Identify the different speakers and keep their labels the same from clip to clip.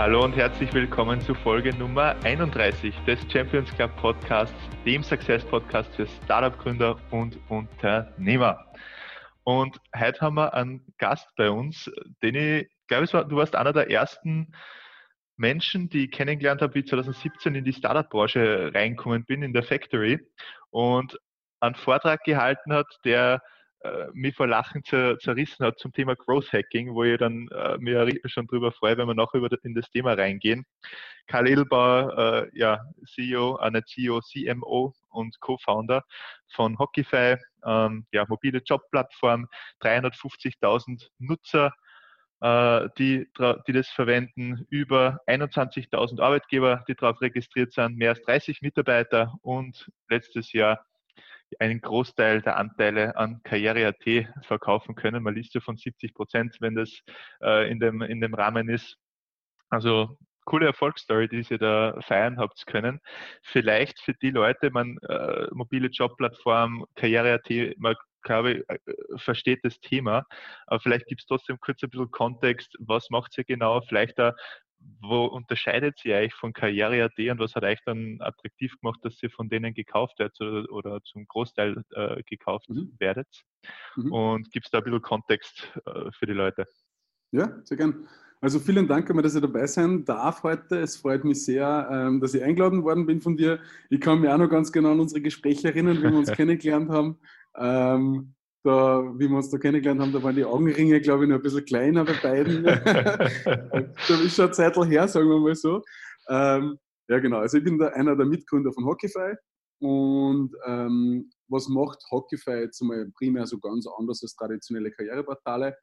Speaker 1: Hallo und herzlich willkommen zu Folge Nummer 31 des Champions Club Podcasts, dem Success Podcast für Startup-Gründer und Unternehmer. Und heute haben wir einen Gast bei uns, den ich glaube, du warst einer der ersten Menschen, die ich kennengelernt habe, wie ich 2017 in die Startup-Branche reinkommen bin, in der Factory und einen Vortrag gehalten hat, der äh, mich vor Lachen zer, zerrissen hat zum Thema Growth Hacking, wo ich dann äh, mir schon drüber freue, wenn wir noch über in das Thema reingehen. Karl Edelbauer, äh, ja, CEO, äh, nicht CEO, CMO und Co-Founder von Hockeyfy, ähm, ja, mobile Jobplattform, 350.000 Nutzer, äh, die, die das verwenden, über 21.000 Arbeitgeber, die darauf registriert sind, mehr als 30 Mitarbeiter und letztes Jahr einen Großteil der Anteile an Karriere.at verkaufen können. Man liest ja von 70 Prozent, wenn das äh, in, dem, in dem Rahmen ist. Also coole Erfolgsstory, die Sie da feiern habt können. Vielleicht für die Leute, man äh, mobile Jobplattform, Karriere.at, man glaube ich, äh, versteht das Thema. Aber vielleicht gibt es trotzdem kurz ein bisschen Kontext, was macht ihr genau? Vielleicht da, wo unterscheidet sie euch von Karriere.at und was hat euch dann attraktiv gemacht, dass ihr von denen gekauft werdet oder, oder zum Großteil äh, gekauft mhm. werdet? Mhm. Und gibt es da ein bisschen Kontext äh, für die Leute?
Speaker 2: Ja, sehr gern. Also vielen Dank, dass ich dabei sein darf heute. Es freut mich sehr, ähm, dass ich eingeladen worden bin von dir. Ich kann mich auch noch ganz genau an unsere Gespräche erinnern, wie wir uns kennengelernt haben. Da, wie wir uns da kennengelernt haben, da waren die Augenringe, glaube ich, noch ein bisschen kleiner bei beiden. da ist schon eine Zeit her, sagen wir mal so. Ähm, ja, genau. Also ich bin da einer der Mitgründer von Hockeyfy. Und ähm, was macht Hockeyfy jetzt einmal primär so ganz anders als traditionelle Karriereportale?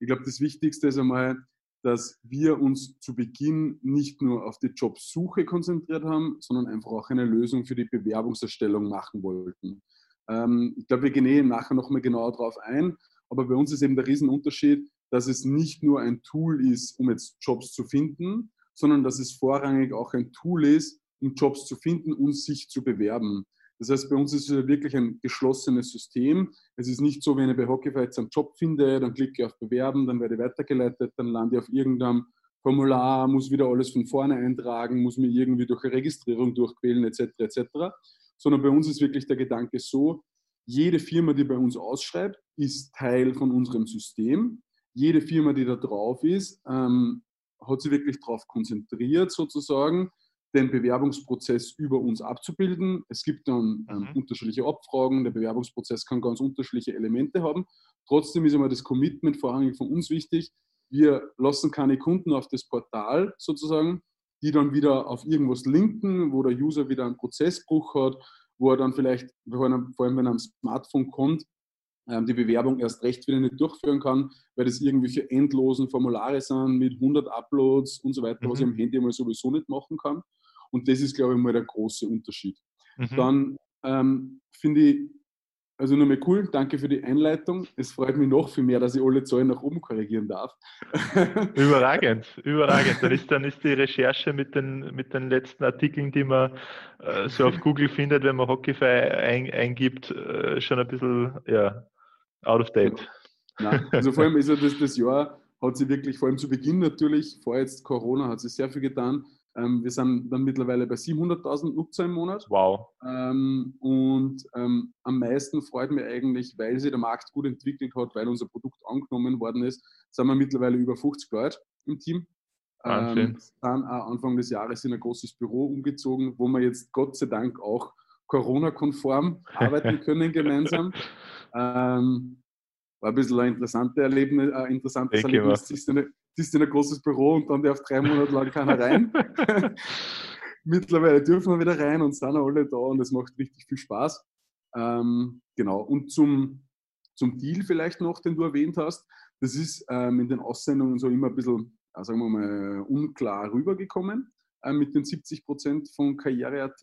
Speaker 2: Ich glaube, das Wichtigste ist einmal, dass wir uns zu Beginn nicht nur auf die Jobsuche konzentriert haben, sondern einfach auch eine Lösung für die Bewerbungserstellung machen wollten. Ähm, ich glaube, wir gehen eh nachher nochmal genauer drauf ein. Aber bei uns ist eben der Riesenunterschied, dass es nicht nur ein Tool ist, um jetzt Jobs zu finden, sondern dass es vorrangig auch ein Tool ist, um Jobs zu finden und sich zu bewerben. Das heißt, bei uns ist es wirklich ein geschlossenes System. Es ist nicht so, wenn ich bei Hockeyfy jetzt einen Job finde, dann klicke ich auf Bewerben, dann werde ich weitergeleitet, dann lande ich auf irgendeinem Formular, muss wieder alles von vorne eintragen, muss mir irgendwie durch eine Registrierung durchquälen, etc. etc sondern bei uns ist wirklich der Gedanke so, jede Firma, die bei uns ausschreibt, ist Teil von unserem System. Jede Firma, die da drauf ist, ähm, hat sich wirklich darauf konzentriert, sozusagen, den Bewerbungsprozess über uns abzubilden. Es gibt dann ähm, mhm. unterschiedliche Abfragen, der Bewerbungsprozess kann ganz unterschiedliche Elemente haben. Trotzdem ist immer das Commitment vorrangig von uns wichtig. Wir lassen keine Kunden auf das Portal sozusagen, die dann wieder auf irgendwas linken, wo der User wieder einen Prozessbruch hat, wo er dann vielleicht, vor allem wenn er am Smartphone kommt, ähm, die Bewerbung erst recht wieder nicht durchführen kann, weil das irgendwelche endlosen Formulare sind mit 100 Uploads und so weiter, mhm. was ich am Handy mal sowieso nicht machen kann. Und das ist, glaube ich, mal der große Unterschied. Mhm. Dann ähm, finde ich also nochmal cool, danke für die Einleitung. Es freut mich noch viel mehr, dass ich alle Zahlen nach oben korrigieren darf.
Speaker 1: Überragend, überragend. Dann ist, dann ist die Recherche mit den, mit den letzten Artikeln, die man äh, so auf Google findet, wenn man Hockeyfy ein, eingibt, äh, schon ein bisschen ja, out of date.
Speaker 2: Nein, also vor allem ist ja das, das Jahr, hat sie wirklich, vor allem zu Beginn natürlich, vor jetzt Corona, hat sie sehr viel getan. Ähm, wir sind dann mittlerweile bei 700.000 Nutzer im Monat.
Speaker 1: Wow.
Speaker 2: Ähm, und ähm, am meisten freut mich eigentlich, weil sich der Markt gut entwickelt hat, weil unser Produkt angenommen worden ist, sind wir mittlerweile über 50 Leute im Team.
Speaker 1: Wahnsinn.
Speaker 2: dann Anfang des Jahres in ein großes Büro umgezogen, wo wir jetzt Gott sei Dank auch Corona-konform arbeiten können gemeinsam. Ähm, war ein bisschen ein interessantes Erlebnis, ein interessantes
Speaker 1: Denke Erlebnis.
Speaker 2: Siehst du, siehst in ein großes Büro und dann darf drei Monate lang keiner rein. Mittlerweile dürfen wir wieder rein und sind alle da und es macht richtig viel Spaß. Ähm, genau. Und zum, zum Deal vielleicht noch, den du erwähnt hast. Das ist ähm, in den Aussendungen so immer ein bisschen, äh, sagen wir mal, unklar rübergekommen äh, mit den 70 Prozent von Karriere.at.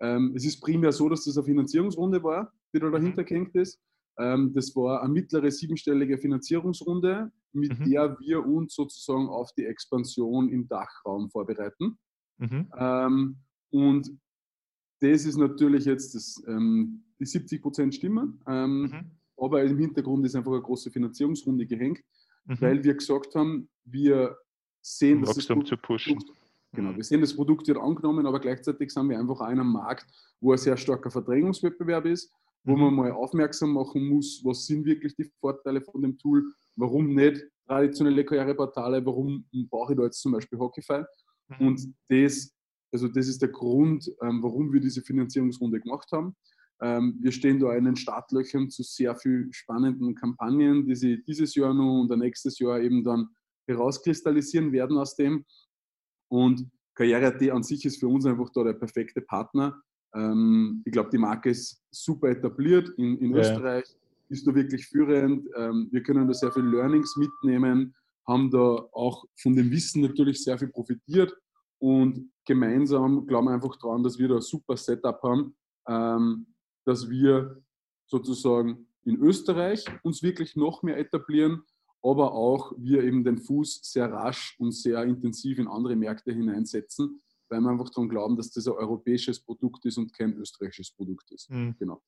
Speaker 2: Ähm, es ist primär so, dass das eine Finanzierungsrunde war, die da dahinter mhm. gehängt ist. Ähm, das war eine mittlere siebenstellige Finanzierungsrunde, mit mhm. der wir uns sozusagen auf die Expansion im Dachraum vorbereiten. Mhm. Ähm, und das ist natürlich jetzt das, ähm, die 70 Prozent Stimmen, mhm. aber im Hintergrund ist einfach eine große Finanzierungsrunde gehängt, mhm. weil wir gesagt haben, wir sehen,
Speaker 1: dass Wachstum das zu pushen.
Speaker 2: Produkt, genau, wir sehen, das Produkt wird angenommen, aber gleichzeitig sind wir einfach auch in einem Markt, wo ein sehr starker Verdrängungswettbewerb ist, wo mhm. man mal aufmerksam machen muss, was sind wirklich die Vorteile von dem Tool, warum nicht traditionelle Karriereportale, warum brauche ich da jetzt zum Beispiel Hockeyfy. Mhm. Und das, also das ist der Grund, ähm, warum wir diese Finanzierungsrunde gemacht haben. Ähm, wir stehen da in den Startlöchern zu sehr vielen spannenden Kampagnen, die sie dieses Jahr noch und nächstes Jahr eben dann herauskristallisieren werden aus dem. Und Karriere.at an sich ist für uns einfach da der perfekte Partner. Ähm, ich glaube, die Marke ist super etabliert in, in ja. Österreich, ist da wirklich führend. Ähm, wir können da sehr viel Learnings mitnehmen, haben da auch von dem Wissen natürlich sehr viel profitiert und gemeinsam glauben wir einfach daran, dass wir da ein super Setup haben, ähm, dass wir sozusagen in Österreich uns wirklich noch mehr etablieren, aber auch wir eben den Fuß sehr rasch und sehr intensiv in andere Märkte hineinsetzen, weil wir einfach daran glauben, dass das ein europäisches Produkt ist und kein österreichisches Produkt ist. Mhm. Genau.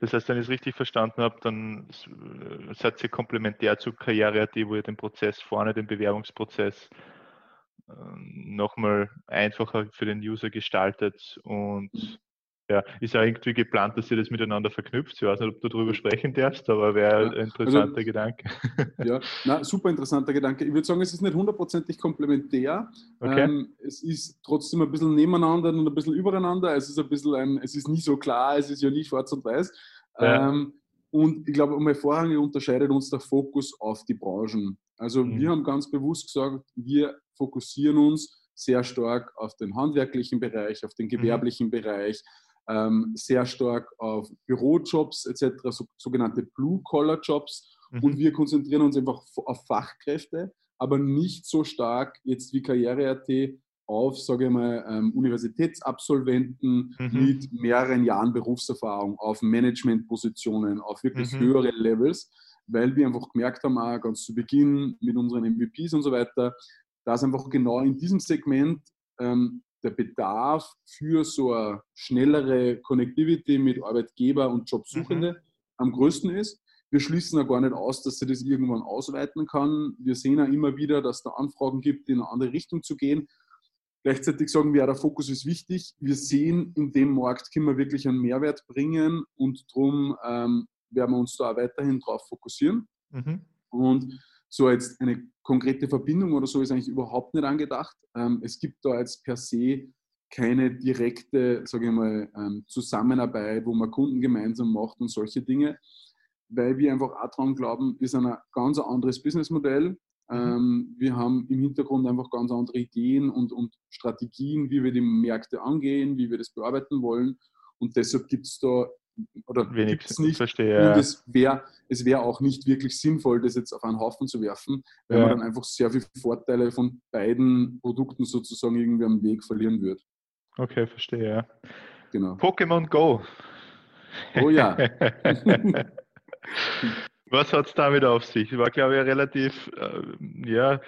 Speaker 1: Das heißt, wenn ich es richtig verstanden habe, dann äh, seid ihr komplementär zu Karriere.at, wo ihr den Prozess vorne, den Bewerbungsprozess ähm, nochmal einfacher für den User gestaltet und ja, ist ja irgendwie geplant, dass ihr das miteinander verknüpft. Ich weiß nicht, ob du darüber sprechen darfst, aber wäre ja, ein interessanter also, Gedanke.
Speaker 2: Ja, na, super interessanter Gedanke. Ich würde sagen, es ist nicht hundertprozentig komplementär. Okay. Ähm, es ist trotzdem ein bisschen nebeneinander und ein bisschen übereinander. Es ist ein bisschen ein, es ist nie so klar, es ist ja nie schwarz und weiß. Ja. Ähm, und ich glaube, einmal vorrangig unterscheidet uns der Fokus auf die Branchen. Also mhm. wir haben ganz bewusst gesagt, wir fokussieren uns sehr stark auf den handwerklichen Bereich, auf den mhm. gewerblichen mhm. Bereich, ähm, sehr stark auf Bürojobs etc., so, sogenannte Blue-Collar-Jobs. Mhm. Und wir konzentrieren uns einfach auf Fachkräfte, aber nicht so stark jetzt wie Karriere.at auf, sage ich mal, ähm, Universitätsabsolventen mhm. mit mehreren Jahren Berufserfahrung, auf Managementpositionen, auf wirklich mhm. höhere Levels, weil wir einfach gemerkt haben, auch ganz zu Beginn mit unseren MVPs und so weiter, dass einfach genau in diesem Segment ähm, der Bedarf für so eine schnellere Connectivity mit Arbeitgeber und Jobsuchende mhm. am größten ist. Wir schließen ja gar nicht aus, dass sie das irgendwann ausweiten kann. Wir sehen ja immer wieder, dass da Anfragen gibt, in eine andere Richtung zu gehen. Gleichzeitig sagen wir, ja, der Fokus ist wichtig. Wir sehen, in dem Markt können wir wirklich einen Mehrwert bringen und darum ähm, werden wir uns da auch weiterhin drauf fokussieren. Mhm. Und so jetzt eine konkrete Verbindung oder so ist eigentlich überhaupt nicht angedacht. Ähm, es gibt da jetzt per se keine direkte, sage ich mal, ähm, Zusammenarbeit, wo man Kunden gemeinsam macht und solche Dinge, weil wir einfach auch daran glauben, ist ein ganz anderes Businessmodell. Mhm. Ähm, wir haben im Hintergrund einfach ganz andere Ideen und, und Strategien, wie wir die Märkte angehen, wie wir das bearbeiten wollen. Und deshalb gibt es da oder
Speaker 1: wenig
Speaker 2: nicht.
Speaker 1: Verstehe.
Speaker 2: Und es wäre es wär auch nicht wirklich sinnvoll, das jetzt auf einen Haufen zu werfen, weil ja. man dann einfach sehr viele Vorteile von beiden Produkten sozusagen irgendwie am Weg verlieren wird.
Speaker 1: Okay, verstehe, ja. Genau. Pokémon Go.
Speaker 2: Oh ja.
Speaker 1: Was hat es damit auf sich? War, glaube ich, relativ, äh, ja, äh,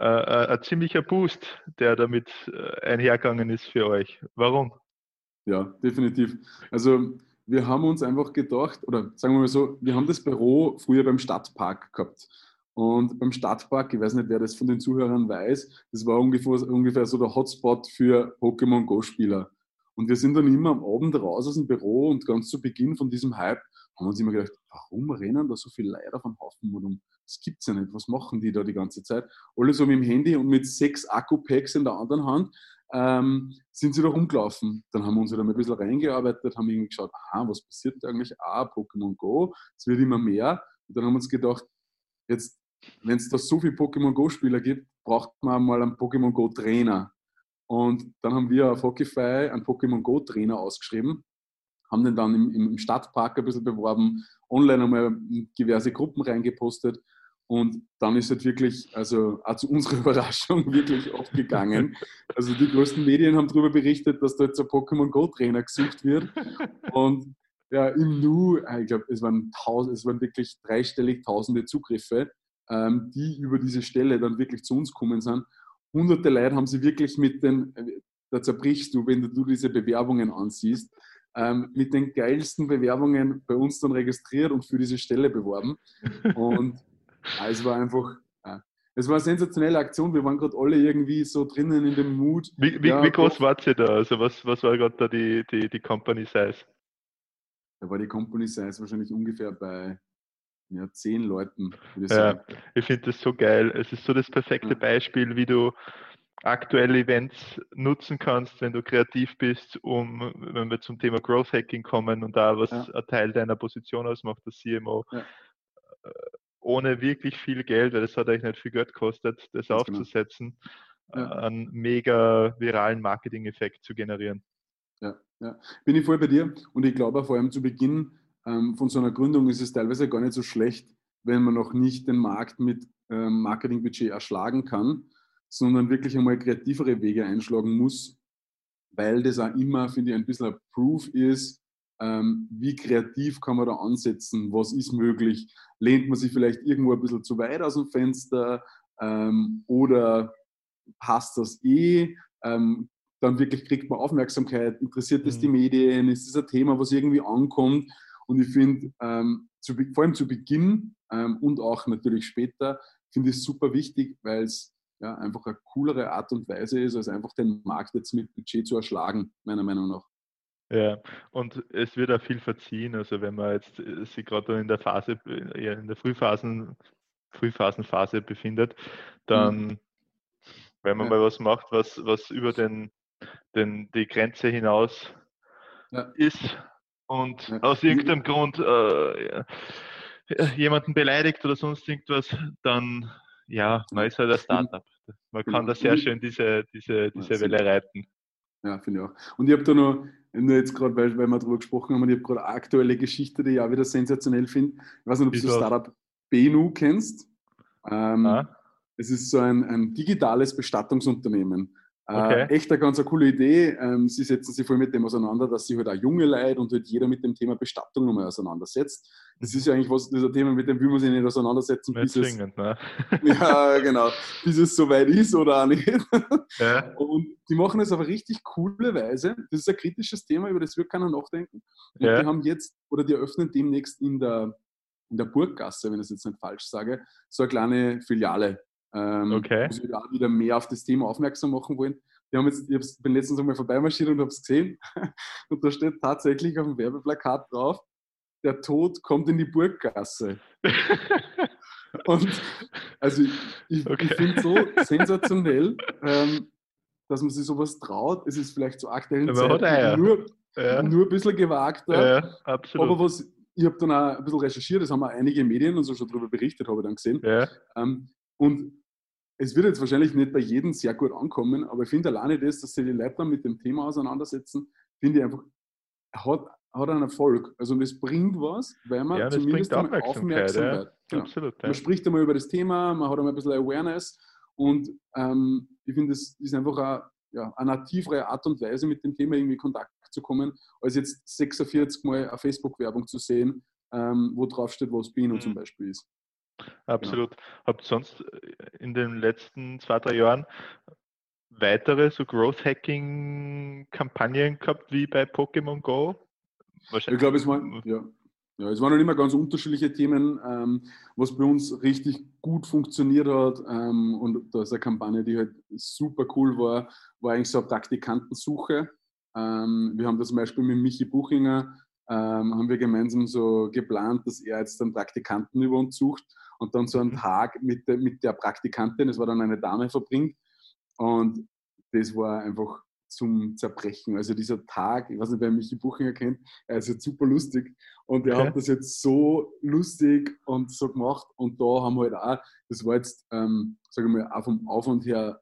Speaker 1: äh, ein ziemlicher Boost, der damit äh, einhergegangen ist für euch. Warum?
Speaker 2: Ja, definitiv. Also wir haben uns einfach gedacht, oder sagen wir mal so, wir haben das Büro früher beim Stadtpark gehabt. Und beim Stadtpark, ich weiß nicht, wer das von den Zuhörern weiß, das war ungefähr, ungefähr so der Hotspot für Pokémon Go-Spieler. Und wir sind dann immer am Abend raus aus dem Büro und ganz zu Beginn von diesem Hype haben wir uns immer gedacht, warum rennen da so viele Leute auf den Haufen rum? Das gibt es ja nicht. Was machen die da die ganze Zeit? Alle so mit dem Handy und mit sechs Akku-Packs in der anderen Hand ähm, sind sie da rumgelaufen. Dann haben wir uns wieder mal ein bisschen reingearbeitet, haben irgendwie geschaut, aha, was passiert eigentlich? Ah, Pokémon Go, es wird immer mehr. Und dann haben wir uns gedacht, jetzt, wenn es da so viele Pokémon Go-Spieler gibt, braucht man mal einen Pokémon Go-Trainer. Und dann haben wir auf Hockeyfy einen Pokémon Go-Trainer ausgeschrieben, haben den dann im, im Stadtpark ein bisschen beworben, online einmal diverse Gruppen reingepostet und dann ist es wirklich, also auch zu unserer Überraschung, wirklich abgegangen. Also die größten Medien haben darüber berichtet, dass da jetzt ein Pokémon Go Trainer gesucht wird. Und ja, im Nu, äh, ich glaube, es waren, es waren wirklich dreistellig tausende Zugriffe, ähm, die über diese Stelle dann wirklich zu uns kommen sind. Hunderte Leute haben sie wirklich mit den, da zerbrichst du, wenn du diese Bewerbungen ansiehst, ähm, mit den geilsten Bewerbungen bei uns dann registriert und für diese Stelle beworben. Und ja, es war einfach, ja, es war eine sensationelle Aktion. Wir waren gerade alle irgendwie so drinnen in dem Mut.
Speaker 1: Wie, wie, ja, wie groß wart ihr da? Also was, was war gerade da die, die, die Company Size?
Speaker 2: Da war die Company Size wahrscheinlich ungefähr bei ja, zehn Leuten.
Speaker 1: Ich ja, ich finde das so geil. Es ist so das perfekte. Beispiel, wie du aktuelle Events nutzen kannst, wenn du kreativ bist, um, wenn wir zum Thema Growth Hacking kommen und da was ja. ein Teil deiner Position ausmacht, das CMO, ja. Ohne wirklich viel Geld, weil das hat eigentlich nicht viel Geld gekostet, das Ganz genau. aufzusetzen, genau. ja. einen mega viralen Marketing-Effekt zu generieren.
Speaker 2: Ja, ja, bin ich voll bei dir und ich glaube vor allem zu Beginn ähm, von so einer Gründung ist es teilweise gar nicht so schlecht, wenn man noch nicht den Markt mit ähm, Marketingbudget erschlagen kann, sondern wirklich einmal kreativere Wege einschlagen muss, weil das auch immer, finde ich, ein bisschen ein Proof ist, ähm, wie kreativ kann man da ansetzen, was ist möglich, lehnt man sich vielleicht irgendwo ein bisschen zu weit aus dem Fenster? Ähm, oder passt das eh, ähm, dann wirklich kriegt man Aufmerksamkeit, interessiert es mhm. die Medien, ist es ein Thema, was irgendwie ankommt? Und ich finde, ähm, vor allem zu Beginn ähm, und auch natürlich später, finde ich es super wichtig, weil es ja, einfach eine coolere Art und Weise ist, als einfach den Markt jetzt mit Budget zu erschlagen, meiner Meinung nach.
Speaker 1: Ja, und es wird auch viel verziehen. Also wenn man jetzt äh, sich gerade in der Phase, in der Frühphasen, Frühphasenphase befindet, dann, mhm. wenn man ja. mal was macht, was, was über den, den, die Grenze hinaus ja. ist und ja. aus irgendeinem Grund äh, jemanden beleidigt oder sonst irgendwas, dann ja, man ist halt ein Startup. Man kann da sehr schön diese, diese, diese Welle reiten.
Speaker 2: Ja, finde ich auch. Und ich habe da noch, nur jetzt gerade, weil, weil wir darüber gesprochen haben, und ich habe gerade eine aktuelle Geschichte, die ich auch wieder sensationell finde. Ich weiß nicht, ob du das Startup Benu kennst. Ähm, ah. Es ist so ein, ein digitales Bestattungsunternehmen. Äh, okay. Äh, echt eine ganz eine coole Idee. Ähm, sie setzen sich voll mit dem auseinander, dass sich halt auch junge Leute und halt jeder mit dem Thema Bestattung nochmal auseinandersetzt. Das ist ja eigentlich was, das Thema, mit dem man sich nicht auseinandersetzen.
Speaker 1: Nicht bis es, ne?
Speaker 2: ja, genau. Bis es soweit ist oder auch nicht. Ja. Und die machen es auf richtig coole Weise. Das ist ein kritisches Thema, über das wird keiner nachdenken. Und ja. die haben jetzt, oder die eröffnen demnächst in der, in der Burggasse, wenn ich es jetzt nicht falsch sage, so eine kleine Filiale ähm, okay. wo sie auch wieder mehr auf das Thema aufmerksam machen wollen. Wir haben jetzt, ich bin letztens einmal vorbeimarschiert und habe es gesehen. Und da steht tatsächlich auf dem Werbeplakat drauf, der Tod kommt in die Burggasse. und also ich, ich, okay. ich finde so sensationell, ähm, dass man sich sowas traut. Es ist vielleicht zu aktuellen Zeiten nur, ja. nur ein bisschen gewagter. Ja. Aber was, ich habe dann auch ein bisschen recherchiert, das haben auch einige Medien und so schon darüber berichtet, habe ich dann gesehen. Ja. Ähm, und es wird jetzt wahrscheinlich nicht bei jedem sehr gut ankommen, aber ich finde alleine das, dass sich die Leute dann mit dem Thema auseinandersetzen, finde ich einfach, hat, hat einen Erfolg. Also es bringt was, weil man ja, zumindest aufmerksam wird. Ja. Absolut, ja. Man spricht einmal über das Thema, man hat einmal ein bisschen Awareness und ähm, ich finde, es ist einfach eine, ja, eine nativere Art und Weise, mit dem Thema irgendwie in Kontakt zu kommen, als jetzt 46 Mal eine Facebook-Werbung zu sehen, ähm, wo drauf steht, was Bino mhm. zum Beispiel ist.
Speaker 1: Absolut. Ja. Habt sonst äh, in den letzten zwei, drei Jahren weitere so Growth Hacking Kampagnen gehabt wie bei Pokémon Go?
Speaker 2: Ich glaube, es waren, ja. Ja, es waren noch immer ganz unterschiedliche Themen. Ähm, was bei uns richtig gut funktioniert hat ähm, und da ist eine Kampagne, die halt super cool war, war eigentlich so eine Praktikantensuche. Ähm, wir haben das zum Beispiel mit Michi Buchinger, ähm, haben wir gemeinsam so geplant, dass er jetzt einen Praktikanten über uns sucht und dann so einen mhm. Tag mit der, mit der Praktikantin, das war dann eine Dame, verbringt. Und das war einfach zum Zerbrechen. Also dieser Tag, ich weiß nicht, wer Michi Buchinger kennt, er ist jetzt super lustig und er okay. hat das jetzt so lustig und so gemacht und da haben wir halt auch, das war jetzt, ähm, sage ich mal, auch vom Aufwand her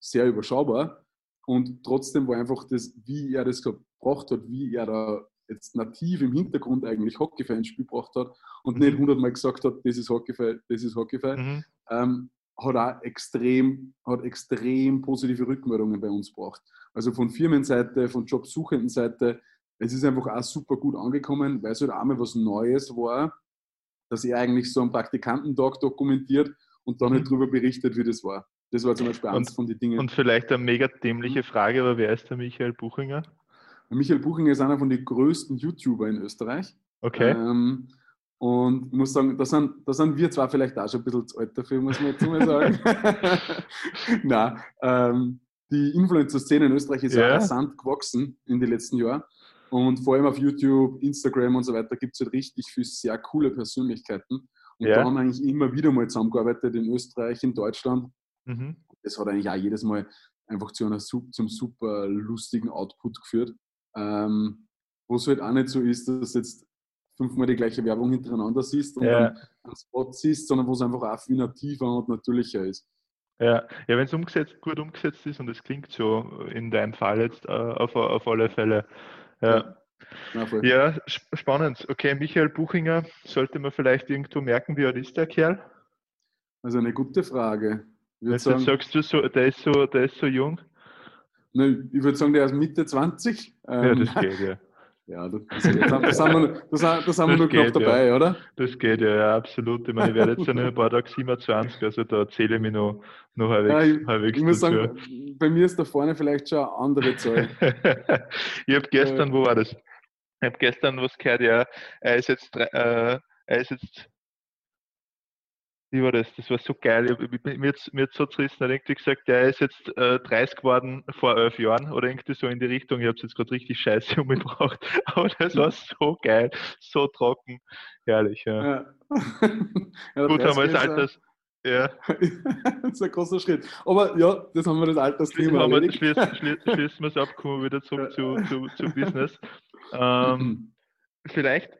Speaker 2: sehr überschaubar und trotzdem war einfach das, wie er das gebracht hat, wie er da jetzt nativ im Hintergrund eigentlich Hockeyfan ins Spiel gebracht hat und mhm. nicht hundertmal gesagt hat, das ist Hockeyfan, das ist Hockeyfan, mhm. ähm, hat auch extrem, hat extrem positive Rückmeldungen bei uns gebracht. Also von Firmenseite, von Jobsuchendenseite, es ist einfach auch super gut angekommen, weil es halt einmal was Neues war, dass er eigentlich so einen Praktikantentag dokumentiert und dann halt mhm. darüber berichtet, wie das war. Das war zum Beispiel eins von den Dingen.
Speaker 1: Und vielleicht eine mega dämliche Frage, aber wer ist der Michael Buchinger?
Speaker 2: Michael Buchinger ist einer von den größten YouTuber in Österreich.
Speaker 1: Okay. Ähm,
Speaker 2: Und ich muss sagen, da sind, da sind wir zwar vielleicht auch schon ein bisschen zu alt dafür, muss man jetzt mal sagen. Nein, ähm, die Influencer-Szene in Österreich ist ja rasant gewachsen in den letzten Jahren. Und vor allem auf YouTube, Instagram und so weiter gibt es halt richtig viele sehr coole Persönlichkeiten. Und ja. da haben wir eigentlich immer wieder mal zusammengearbeitet in Österreich, in Deutschland. Mhm. Das hat eigentlich auch jedes Mal einfach zu einer, zum super lustigen Output geführt. Ähm, wo es halt auch nicht so ist, dass jetzt fünfmal die gleiche Werbung hintereinander siehst und ja. dann einen Spot siehst, sondern wo es einfach auch viel nativer und natürlicher ist.
Speaker 1: Ja, ja wenn es umgesetzt, gut umgesetzt ist und es klingt so in deinem Fall jetzt äh, auf, auf alle Fälle. Ja. Ja, ja, spannend. Okay, Michael Buchinger, sollte man vielleicht irgendwo merken, wie alt ist der Kerl?
Speaker 2: Also eine gute Frage.
Speaker 1: Also sagen, sagst du so, der ist so, der ist so jung?
Speaker 2: Ne, ich würde sagen, der ist Mitte 20.
Speaker 1: ja, das ähm, geht, ja.
Speaker 2: Ja, das, das, haben wir, das, das haben wir nur knapp dabei,
Speaker 1: ja.
Speaker 2: oder?
Speaker 1: Das geht ja, ja, absolut. Ich meine, ich werde jetzt ja noch ein paar Tage 27, also da erzähle ich mich noch, noch halbwegs, ja, ich, halbwegs
Speaker 2: Ich muss dazu. sagen, bei mir ist da vorne vielleicht schon eine andere Zahl.
Speaker 1: ich habe gestern, äh, wo war das? Ich habe gestern was gehört, ja, er ist jetzt, äh, er ist jetzt wie war das? Das war so geil. Ich, mir hat mir so zerrissen, hat irgendwie gesagt, der ist jetzt äh, 30 geworden vor elf Jahren oder irgendwie so in die Richtung. Ich habe es jetzt gerade richtig scheiße umgebracht. Aber das war so geil, so trocken. Herrlich, ja. ja. ja Gut, haben wir das Alters. Ja.
Speaker 2: das ist ein großer Schritt. Aber ja, das haben wir das Altersthema.
Speaker 1: Haben wir, schließen, schließen wir es ab, kommen wir wieder zurück zu, zu, zu Business. Ähm, vielleicht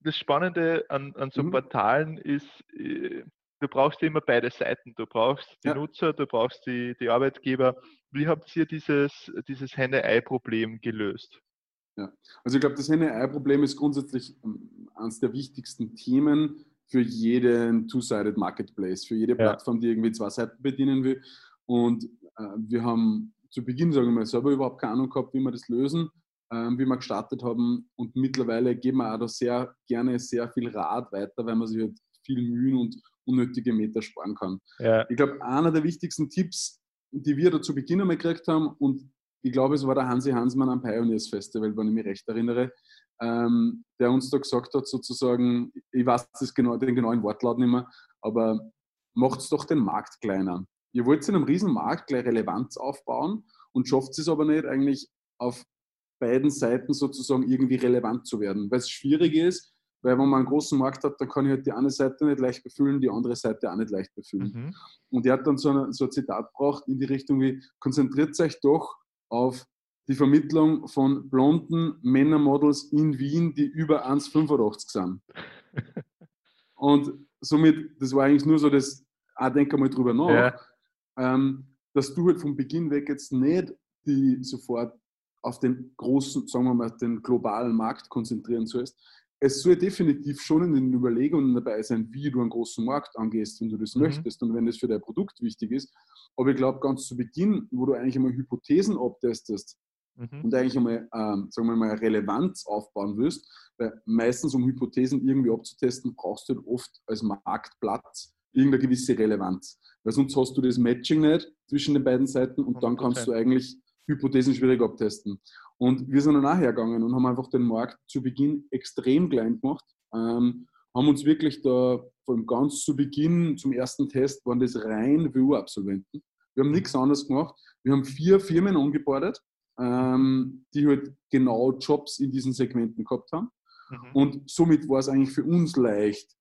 Speaker 1: das Spannende an, an so mhm. Portalen ist, äh, du brauchst immer beide Seiten. Du brauchst die ja. Nutzer, du brauchst die, die Arbeitgeber. Wie habt ihr dieses, dieses Henne-Ei-Problem gelöst?
Speaker 2: Ja, also ich glaube, das Henne-Ei-Problem ist grundsätzlich ähm, eines der wichtigsten Themen für jeden Two-Sided Marketplace, für jede Plattform, die irgendwie zwei Seiten bedienen will. Und äh, wir haben zu Beginn, sagen wir mal, selber überhaupt keine Ahnung gehabt, wie wir das lösen, äh, wie wir gestartet haben. Und mittlerweile geben wir auch da sehr gerne sehr viel Rat weiter, weil man sich halt viel Mühen und unnötige Meter sparen kann. Ja. Ich glaube, einer der wichtigsten Tipps, die wir da zu Beginn einmal gekriegt haben, und ich glaube, es war der Hansi Hansmann am Pioneers Festival, wenn ich mich recht erinnere, ähm, der uns da gesagt hat, sozusagen, ich weiß das genau, den genauen Wortlaut nicht mehr, aber macht doch den Markt kleiner. Ihr wollt in einem riesen Markt gleich Relevanz aufbauen und schafft es aber nicht eigentlich auf beiden Seiten sozusagen irgendwie relevant zu werden, weil es schwierig ist, weil wenn man einen großen Markt hat, dann kann ich halt die eine Seite nicht leicht befüllen, die andere Seite auch nicht leicht befüllen. Mhm. Und er hat dann so, eine, so ein Zitat gebracht in die Richtung wie, konzentriert euch doch auf die Vermittlung von blonden Männermodels in Wien, die über 1,85 sind. Und somit, das war eigentlich nur so das, ah, denk mal drüber nach, ja. ähm, dass du halt vom Beginn weg jetzt nicht die sofort auf den großen, sagen wir mal, den globalen Markt konzentrieren sollst, es soll definitiv schon in den Überlegungen dabei sein, wie du einen großen Markt angehst, wenn du das mhm. möchtest und wenn das für dein Produkt wichtig ist. Aber ich glaube, ganz zu Beginn, wo du eigentlich einmal Hypothesen abtestest mhm. und eigentlich einmal, ähm, sagen wir mal, Relevanz aufbauen willst, weil meistens, um Hypothesen irgendwie abzutesten, brauchst du halt oft als Marktplatz irgendeine gewisse Relevanz. Weil sonst hast du das Matching nicht zwischen den beiden Seiten und dann kannst du eigentlich Hypothesen schwierig abtesten. Und wir sind dann nachher gegangen und haben einfach den Markt zu Beginn extrem klein gemacht. Ähm, haben uns wirklich da von ganz zu Beginn zum ersten Test waren das rein WU-Absolventen. Wir haben nichts anderes gemacht. Wir haben vier Firmen angebordet, ähm, die halt genau Jobs in diesen Segmenten gehabt haben. Mhm. Und somit war es eigentlich für uns leicht,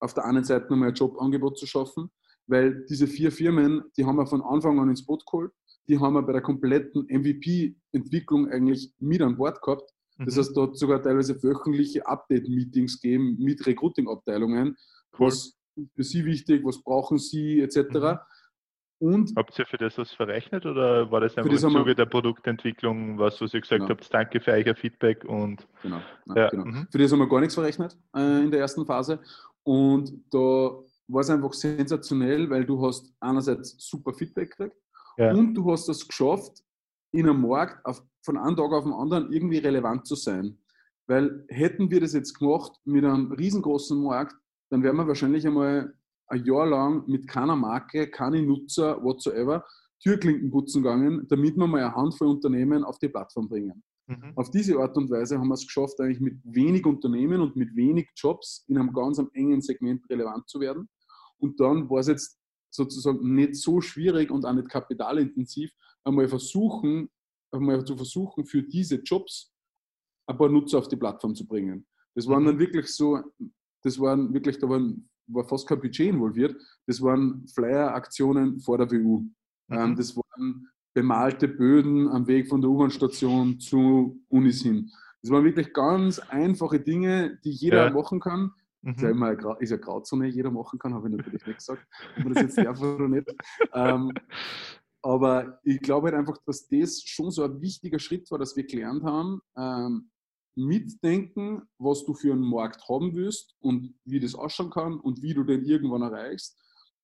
Speaker 2: auf der einen Seite nochmal ein Jobangebot zu schaffen, weil diese vier Firmen, die haben wir von Anfang an ins Boot geholt die haben wir bei der kompletten MVP-Entwicklung eigentlich mit an Bord gehabt. Das mhm. heißt, dort sogar teilweise wöchentliche Update-Meetings geben mit Recruiting-Abteilungen. Cool. Was für Sie wichtig, was brauchen Sie, etc. Mhm.
Speaker 1: Und Habt ihr für das was verrechnet oder war das einfach das im Zuge der Produktentwicklung, was, was ihr gesagt genau. habt, danke für euer Feedback und
Speaker 2: genau, nein, ja. genau. Mhm. Für das haben wir gar nichts verrechnet äh, in der ersten Phase. Und da war es einfach sensationell, weil du hast einerseits super Feedback gekriegt, ja. Und du hast es geschafft, in einem Markt auf, von einem Tag auf den anderen irgendwie relevant zu sein. Weil hätten wir das jetzt gemacht mit einem riesengroßen Markt, dann wären wir wahrscheinlich einmal ein Jahr lang mit keiner Marke, keine Nutzer, whatsoever, Türklinken putzen gegangen, damit wir mal eine Handvoll Unternehmen auf die Plattform bringen. Mhm. Auf diese Art und Weise haben wir es geschafft, eigentlich mit wenig Unternehmen und mit wenig Jobs in einem ganz engen Segment relevant zu werden. Und dann war es jetzt sozusagen nicht so schwierig und auch nicht kapitalintensiv, einmal versuchen, einmal zu versuchen, für diese Jobs ein paar Nutzer auf die Plattform zu bringen. Das waren dann mhm. wirklich so, das waren wirklich, da waren, war fast kein Budget involviert. Das waren Flyer-Aktionen vor der WU. Ähm, mhm. Das waren bemalte Böden am Weg von der U-Bahn-Station zu Unis hin. Das waren wirklich ganz einfache Dinge, die jeder ja. machen kann. Mhm. Ist, ja immer eine, ist ja Grauzone, jeder machen kann, habe ich natürlich nicht gesagt, ob man das jetzt darf oder nicht. Ähm, aber ich glaube halt einfach, dass das schon so ein wichtiger Schritt war, dass wir gelernt haben, ähm, mitdenken, was du für einen Markt haben willst und wie das ausschauen kann und wie du den irgendwann erreichst.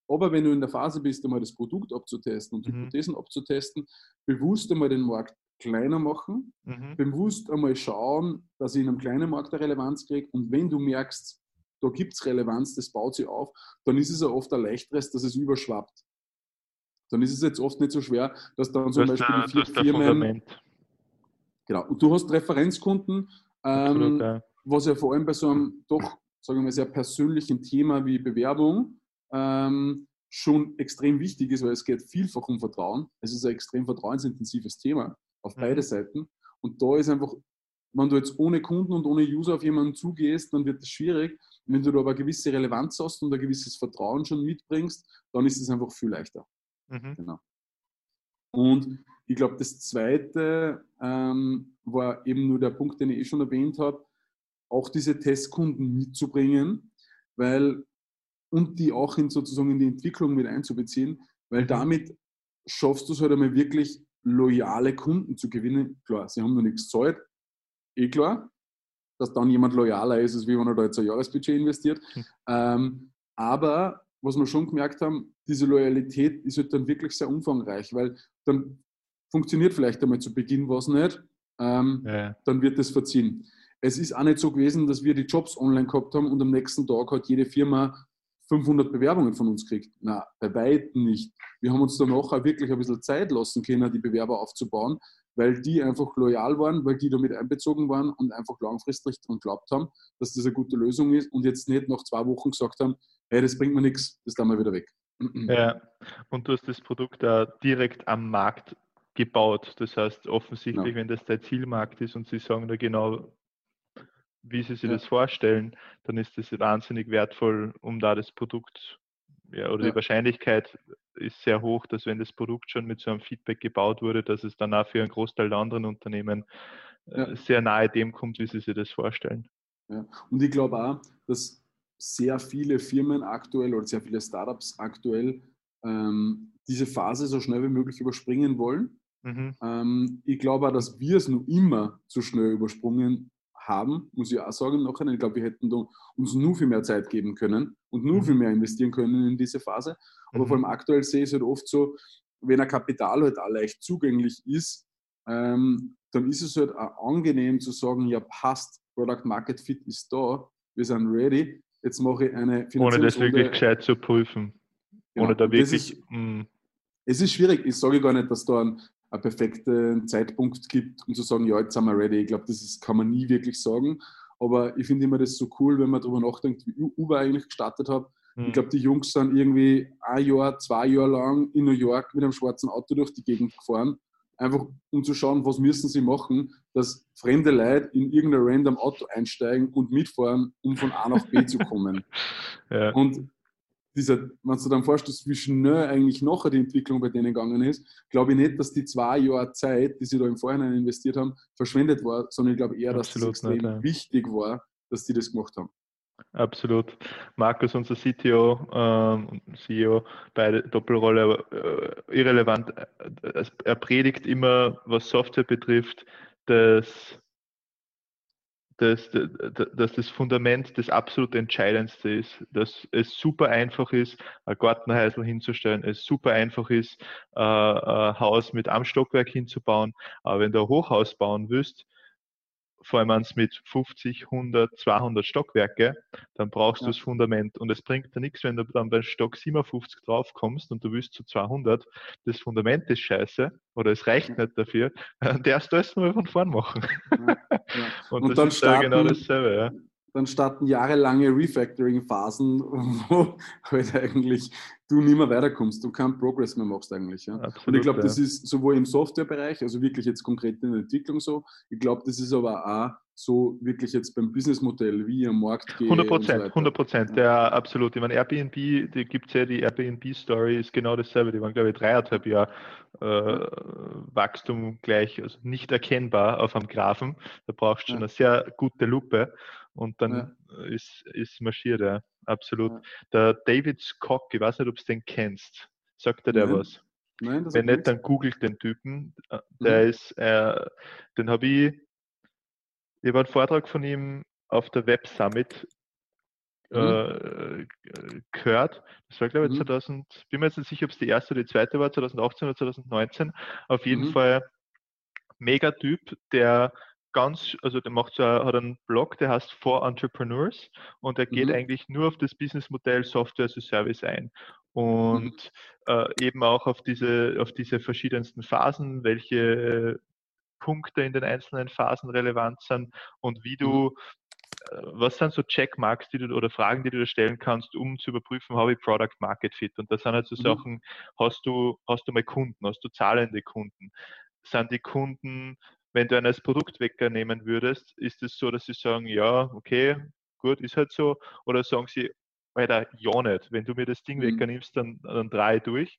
Speaker 2: Aber wenn du in der Phase bist, einmal das Produkt abzutesten und mhm. Hypothesen abzutesten, bewusst einmal den Markt kleiner machen, mhm. bewusst einmal schauen, dass ich in einem kleinen Markt eine Relevanz kriege und wenn du merkst, da gibt es Relevanz, das baut sich auf, dann ist es ja oft ein leichteres, dass es überschwappt. Dann ist es jetzt oft nicht so schwer, dass dann zum Beispiel der, die vier Firmen, Genau. Und du hast Referenzkunden, ähm, ja. was ja vor allem bei so einem doch, sagen wir mal, sehr persönlichen Thema wie Bewerbung ähm, schon extrem wichtig ist, weil es geht vielfach um Vertrauen. Es ist ein extrem vertrauensintensives Thema auf mhm. beide Seiten. Und da ist einfach, wenn du jetzt ohne Kunden und ohne User auf jemanden zugehst, dann wird das schwierig. Wenn du da aber eine gewisse Relevanz hast und ein gewisses Vertrauen schon mitbringst, dann ist es einfach viel leichter. Mhm. Genau. Und ich glaube, das Zweite ähm, war eben nur der Punkt, den ich eh schon erwähnt habe, auch diese Testkunden mitzubringen, weil und die auch in, sozusagen in die Entwicklung mit einzubeziehen, weil mhm. damit schaffst du es halt einmal wirklich loyale Kunden zu gewinnen. Klar, sie haben noch nichts gezahlt, eh klar, dass dann jemand loyaler ist, als wie wenn er da jetzt ein Jahresbudget investiert. Mhm. Ähm, aber was wir schon gemerkt haben, diese Loyalität ist halt dann wirklich sehr umfangreich, weil dann funktioniert vielleicht einmal zu Beginn was nicht, ähm, ja. dann wird das verziehen. Es ist auch nicht so gewesen, dass wir die Jobs online gehabt haben und am nächsten Tag hat jede Firma 500 Bewerbungen von uns kriegt. Na, bei weitem nicht. Wir haben uns danach auch wirklich ein bisschen Zeit lassen können, die Bewerber aufzubauen, weil die einfach loyal waren, weil die damit einbezogen waren und einfach langfristig daran glaubt haben, dass das eine gute Lösung ist und jetzt nicht nach zwei Wochen gesagt haben, hey, das bringt mir nichts, das lassen wir wieder weg.
Speaker 1: Ja, und du hast das Produkt da direkt am Markt gebaut. Das heißt, offensichtlich, ja. wenn das der Zielmarkt ist und Sie sagen da genau, wie Sie sich ja. das vorstellen, dann ist das wahnsinnig wertvoll, um da das Produkt, ja, oder die Wahrscheinlichkeit ist sehr hoch, dass wenn das Produkt schon mit so einem Feedback gebaut wurde, dass es danach für einen Großteil der anderen Unternehmen äh, sehr nahe dem kommt, wie sie sich das vorstellen.
Speaker 2: Ja. Und ich glaube auch, dass sehr viele Firmen aktuell oder sehr viele Startups aktuell ähm, diese Phase so schnell wie möglich überspringen wollen Mhm. Ähm, ich glaube auch, dass wir es noch immer zu schnell übersprungen haben, muss ich auch sagen. Nachher. Ich glaube, wir hätten uns nur viel mehr Zeit geben können und nur mhm. viel mehr investieren können in diese Phase. Aber mhm. vor allem aktuell sehe ich es halt oft so, wenn ein Kapital halt auch leicht zugänglich ist, ähm, dann ist es halt auch angenehm zu sagen, ja passt, Product Market Fit ist da, wir sind ready, jetzt mache ich eine
Speaker 1: Ohne das wirklich gescheit zu prüfen. Ohne ja, da wirklich...
Speaker 2: Ist, mm. es ist schwierig, ich sage gar nicht, dass da ein einen perfekten Zeitpunkt gibt, um zu sagen, ja, jetzt sind wir ready. Ich glaube, das ist, kann man nie wirklich sagen. Aber ich finde immer das so cool, wenn man darüber nachdenkt, wie Uber eigentlich gestartet hat. Mhm. Ich glaube, die Jungs sind irgendwie ein Jahr, zwei Jahre lang in New York mit einem schwarzen Auto durch die Gegend gefahren, einfach um zu schauen, was müssen sie machen, dass fremde Leute in irgendein random Auto einsteigen und mitfahren, um von A nach B zu kommen. ja. Und dieser, wenn du dann vorstellst, wie schnell eigentlich nachher die Entwicklung bei denen gegangen ist, glaube ich nicht, dass die zwei Jahre Zeit, die sie da im Vorhinein investiert haben, verschwendet war, sondern ich glaube eher, dass es extrem nicht, ja. wichtig war, dass die das gemacht haben.
Speaker 1: Absolut. Markus, unser CTO ähm, und CEO, beide Doppelrolle, äh, irrelevant. Er predigt immer, was Software betrifft, dass dass, dass das Fundament das absolut Entscheidendste ist, dass es super einfach ist, ein Gartenhäusl hinzustellen, es super einfach ist, äh, ein Haus mit einem Stockwerk hinzubauen. Aber wenn du ein Hochhaus bauen willst, vor allem eins mit 50, 100, 200 Stockwerke, dann brauchst ja. du das Fundament. Und es bringt dir nichts, wenn du dann bei Stock 57 draufkommst und du willst zu 200, das Fundament ist scheiße oder es reicht ja. nicht dafür, dann darfst du alles mal von vorn machen. Ja.
Speaker 2: und, und, das ist starten, genau dasselbe. Dann starten jahrelange Refactoring-Phasen, wo halt eigentlich du nie mehr weiterkommst, du keinen Progress mehr machst eigentlich. Ja. Absolut, und ich glaube, ja. das ist sowohl im Softwarebereich, also wirklich jetzt konkret in der Entwicklung so, ich glaube, das ist aber auch so wirklich jetzt beim Businessmodell, wie ihr am Markt
Speaker 1: geht. 100 Prozent, so 100 Prozent, ja. ja. absolut. Ich meine, Airbnb, die gibt es ja, die Airbnb-Story ist genau dasselbe. Die waren, glaube ich, dreieinhalb Jahre äh, Wachstum gleich, also nicht erkennbar auf einem Graphen. Da brauchst du schon eine sehr gute Lupe und dann ja. ist, ist marschiert er. Absolut. Ja. Der David Skock, ich weiß nicht, ob du den kennst. Sagt er der Nein. was? Nein, Wenn nicht, dann googelt den Typen. Äh, der mhm. ist, äh, den habe ich, ich habe einen Vortrag von ihm auf der Web Summit mhm. äh, gehört. Das war, glaube ich, mhm. 2000, bin mir jetzt nicht sicher, ob es die erste oder die zweite war, 2018 oder 2019. Auf jeden mhm. Fall mega Typ, der ganz, also der macht so, hat einen Blog, der heißt For Entrepreneurs und der geht mhm. eigentlich nur auf das Businessmodell Software as a Service ein mhm. und mhm. äh, eben auch auf diese, auf diese verschiedensten Phasen, welche Punkte in den einzelnen Phasen relevant sind und wie du mhm. Äh, was sind so Checkmarks die du, oder Fragen, die du da stellen kannst, um zu überprüfen, habe ich Product Market Fit? Und das sind halt so mhm. Sachen, hast du, hast du mal Kunden, hast du zahlende Kunden? Sind die Kunden wenn du ein als Produkt wegnehmen würdest, ist es so, dass sie sagen, ja, okay, gut, ist halt so, oder sagen sie, Alter, ja nicht. Wenn du mir das Ding mhm. wegnimmst, dann, dann drei durch.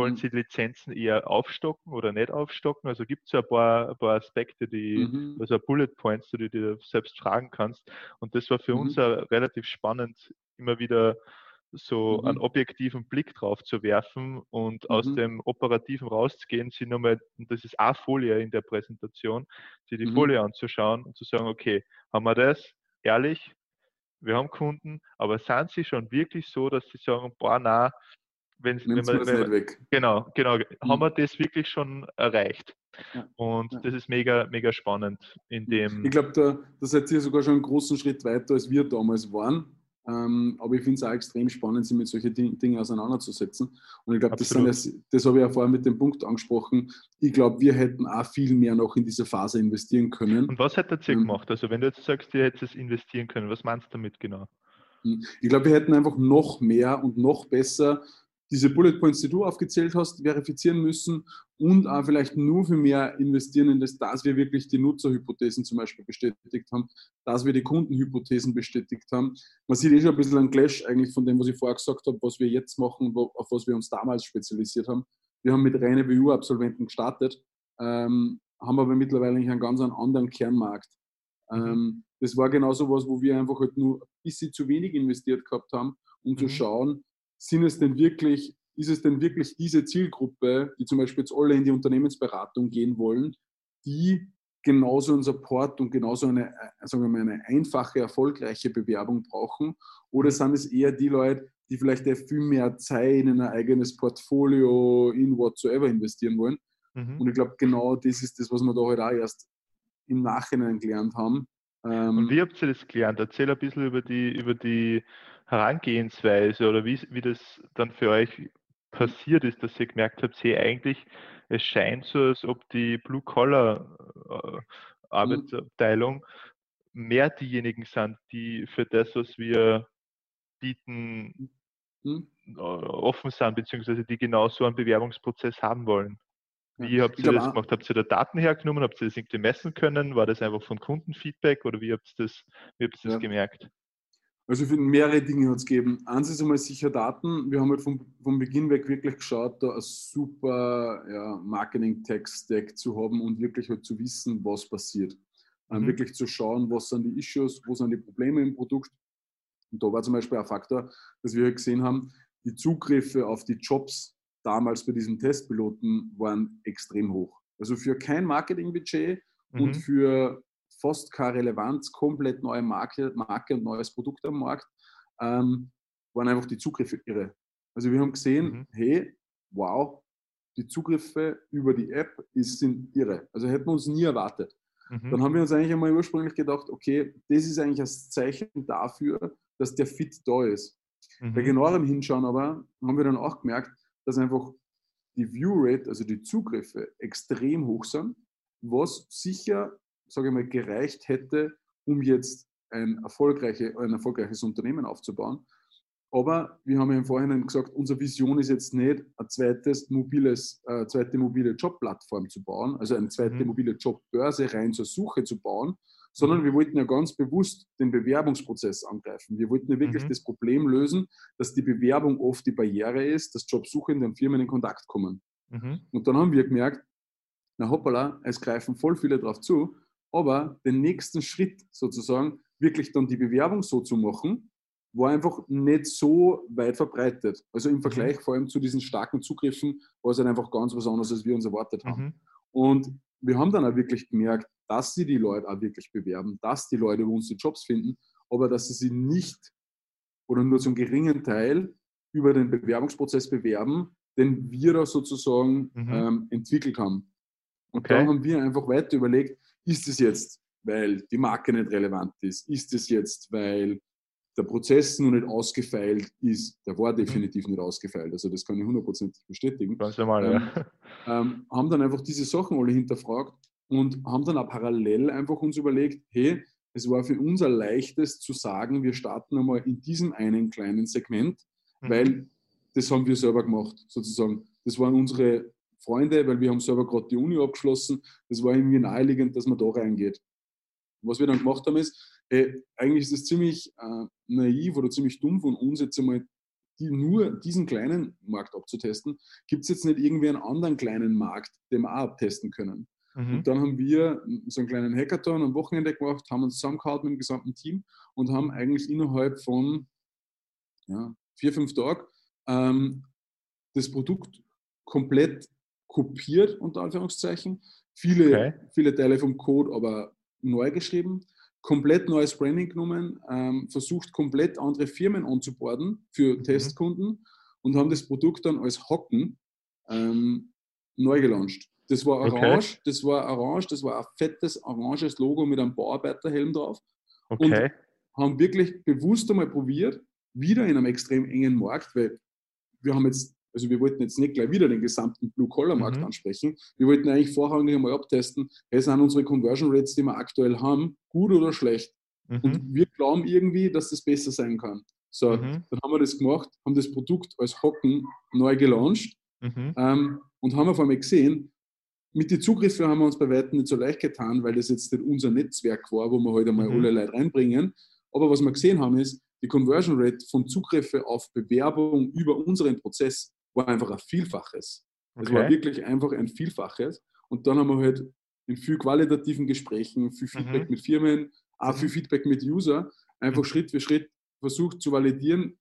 Speaker 1: Wollen mhm. sie Lizenzen eher aufstocken oder nicht aufstocken? Also gibt es ja ein paar, ein paar Aspekte, die, mhm. also Bullet Points, die du dir selbst fragen kannst. Und das war für uns mhm. relativ spannend, immer wieder so mhm. einen objektiven Blick drauf zu werfen und mhm. aus dem Operativen rauszugehen, sie nochmal, und das ist auch Folie in der Präsentation, sie die mhm. Folie anzuschauen und zu sagen, okay, haben wir das? Ehrlich, wir haben Kunden, aber sind sie schon wirklich so, dass sie sagen, boah, na, wenn, wenn man, wenn weg. genau, genau, mhm. haben wir das wirklich schon erreicht? Ja. Und ja. das ist mega, mega spannend in dem.
Speaker 2: Ich glaube, da, da seid ihr sogar schon einen großen Schritt weiter, als wir damals waren ähm, aber ich finde es auch extrem spannend, sich mit solchen Dingen auseinanderzusetzen. Und ich glaube, das, das, das habe ich ja vorher mit dem Punkt angesprochen. Ich glaube, wir hätten auch viel mehr noch in diese Phase investieren können.
Speaker 1: Und was hättet ihr ähm, gemacht? Also, wenn du jetzt sagst, ihr hättet es investieren können, was meinst du damit genau?
Speaker 2: Hm, ich glaube, wir hätten einfach noch mehr und noch besser diese Bullet Points, die du aufgezählt hast, verifizieren müssen und auch vielleicht nur für mehr investieren in das, dass wir wirklich die Nutzerhypothesen zum Beispiel bestätigt haben, dass wir die Kundenhypothesen bestätigt haben. Man sieht eh schon ein bisschen ein Clash eigentlich von dem, was ich vorher gesagt habe, was wir jetzt machen, auf was wir uns damals spezialisiert haben. Wir haben mit reinen WU-Absolventen gestartet, ähm, haben aber mittlerweile einen ganz anderen Kernmarkt. Ähm, das war genau so was, wo wir einfach halt nur ein bisschen zu wenig investiert gehabt haben, um mhm. zu schauen, sind es denn wirklich, ist es denn wirklich diese Zielgruppe, die zum Beispiel jetzt alle in die Unternehmensberatung gehen wollen, die genauso einen Support und genauso eine, äh, sagen wir mal, eine einfache, erfolgreiche Bewerbung brauchen? Oder mhm. sind es eher die Leute, die vielleicht viel mehr Zeit in ein eigenes Portfolio, in whatsoever investieren wollen? Mhm. Und ich glaube, genau das ist das, was wir da heute halt auch erst im Nachhinein gelernt haben.
Speaker 1: Ähm, und wie habt ihr das gelernt? Erzähl ein bisschen über die, über die Herangehensweise oder wie, wie das dann für euch passiert ist, dass ihr gemerkt habt, hey, eigentlich, es scheint so, als ob die Blue-Collar-Arbeitsabteilung mehr diejenigen sind, die für das, was wir bieten, mhm. offen sind, beziehungsweise die genau so einen Bewerbungsprozess haben wollen. Wie habt ihr das gemacht? Habt ihr da Daten hergenommen? Habt ihr das irgendwie messen können? War das einfach von Kundenfeedback oder wie habt ihr das, wie habt ihr das ja. gemerkt?
Speaker 2: Also für mehrere Dinge hat es gegeben. Eins ist einmal sicher Daten. Wir haben halt vom, vom Beginn weg wirklich geschaut, da ein super ja, Marketing-Tech-Stack zu haben und wirklich halt zu wissen, was passiert. Ähm, mhm. wirklich zu schauen, was sind die Issues, wo sind die Probleme im Produkt. Und da war zum Beispiel ein Faktor, dass wir halt gesehen haben, die Zugriffe auf die Jobs damals bei diesem Testpiloten waren extrem hoch. Also für kein Marketingbudget mhm. und für fast keine Relevanz, komplett neue Marke, Marke und neues Produkt am Markt, ähm, waren einfach die Zugriffe irre. Also wir haben gesehen, mhm. hey, wow, die Zugriffe über die App ist, sind irre. Also hätten wir uns nie erwartet. mhm. dann haben wir uns eigentlich einmal ursprünglich gedacht, okay, das ist eigentlich das Zeichen dafür, dass der Fit da ist. Mhm. Bei genauerem Hinschauen aber haben wir dann auch gemerkt, dass einfach die View-Rate, also die Zugriffe, extrem hoch sind, was sicher, sage ich mal, gereicht hätte, um jetzt ein, erfolgreiche, ein erfolgreiches Unternehmen aufzubauen. Aber wir haben ja im Vorhinein gesagt, unsere Vision ist jetzt nicht, ein zweites mobiles, äh, zweite mobile Jobplattform zu bauen, also eine zweite mhm. mobile Jobbörse rein zur Suche zu bauen, sondern mhm. wir wollten ja ganz bewusst den Bewerbungsprozess angreifen. Wir wollten ja wirklich mhm. das Problem lösen, dass die Bewerbung oft die Barriere ist, dass Jobsuchende und Firmen in Kontakt kommen. Mhm. Und dann haben wir gemerkt, na hoppala, es greifen voll viele darauf zu, aber den nächsten Schritt sozusagen, wirklich dann die Bewerbung so zu machen, war einfach nicht so weit verbreitet. Also im mhm. Vergleich mhm. vor allem zu diesen starken Zugriffen war es halt einfach ganz was anderes, als wir uns erwartet haben. Mhm. Und wir haben dann auch wirklich gemerkt, dass sie die Leute auch wirklich bewerben, dass die Leute über uns die Jobs finden, aber dass sie sie nicht oder nur zum geringen Teil über den Bewerbungsprozess bewerben, den wir da sozusagen mhm. ähm, entwickelt haben. Und okay. da haben wir einfach weiter überlegt, ist es jetzt, weil die Marke nicht relevant ist? Ist es jetzt, weil der Prozess noch nicht ausgefeilt ist? Der war mhm. definitiv nicht ausgefeilt, also das kann ich hundertprozentig bestätigen.
Speaker 1: Ganz normal,
Speaker 2: ähm, ja. Ähm, haben dann einfach diese Sachen alle hinterfragt und haben dann auch parallel einfach uns überlegt, hey, es war für uns ein leichtes zu sagen, wir starten einmal in diesem einen kleinen Segment, mhm. weil das haben wir selber gemacht, sozusagen. Das waren unsere Freunde, weil wir haben selber gerade die Uni abgeschlossen. Das war irgendwie naheliegend, dass man da reingeht. Was wir dann gemacht haben ist, ey, eigentlich ist es ziemlich äh, naiv oder ziemlich dumm von uns jetzt einmal die, nur diesen kleinen Markt abzutesten. Gibt es jetzt nicht irgendwie einen anderen kleinen Markt, den wir auch abtesten können? Mhm. Und dann haben wir so einen kleinen Hackathon am Wochenende gemacht, haben uns zusammengehalten mit dem gesamten Team und haben eigentlich innerhalb von ja, vier, fünf Tagen ähm, das Produkt komplett kopiert, unter Anführungszeichen. Viele, okay. viele Teile vom Code aber neu geschrieben, komplett neues Branding genommen, ähm, versucht komplett andere Firmen anzuborden für mhm. Testkunden und haben das Produkt dann als Hocken ähm, neu gelauncht. Das war orange, okay. das war orange, das war ein fettes oranges Logo mit einem Bauarbeiterhelm drauf. Okay. Und haben wirklich bewusst einmal probiert, wieder in einem extrem engen Markt, weil wir haben jetzt, also wir wollten jetzt nicht gleich wieder den gesamten Blue-Collar-Markt mhm. ansprechen. Wir wollten eigentlich vorrangig einmal abtesten, hey, sind unsere Conversion Rates, die wir aktuell haben, gut oder schlecht? Mhm. Und wir glauben irgendwie, dass das besser sein kann. So, mhm. dann haben wir das gemacht, haben das Produkt als Hocken neu gelauncht mhm. ähm, und haben auf einmal gesehen, mit den Zugriffen haben wir uns bei weitem nicht so leicht getan, weil das jetzt nicht unser Netzwerk war, wo wir heute halt einmal mhm. alle Leute reinbringen. Aber was wir gesehen haben, ist, die Conversion Rate von Zugriffe auf Bewerbung über unseren Prozess war einfach ein Vielfaches. Es okay. war wirklich einfach ein Vielfaches. Und dann haben wir halt in viel qualitativen Gesprächen, viel Feedback mhm. mit Firmen, auch viel mhm. Feedback mit User, einfach mhm. Schritt für Schritt versucht zu validieren,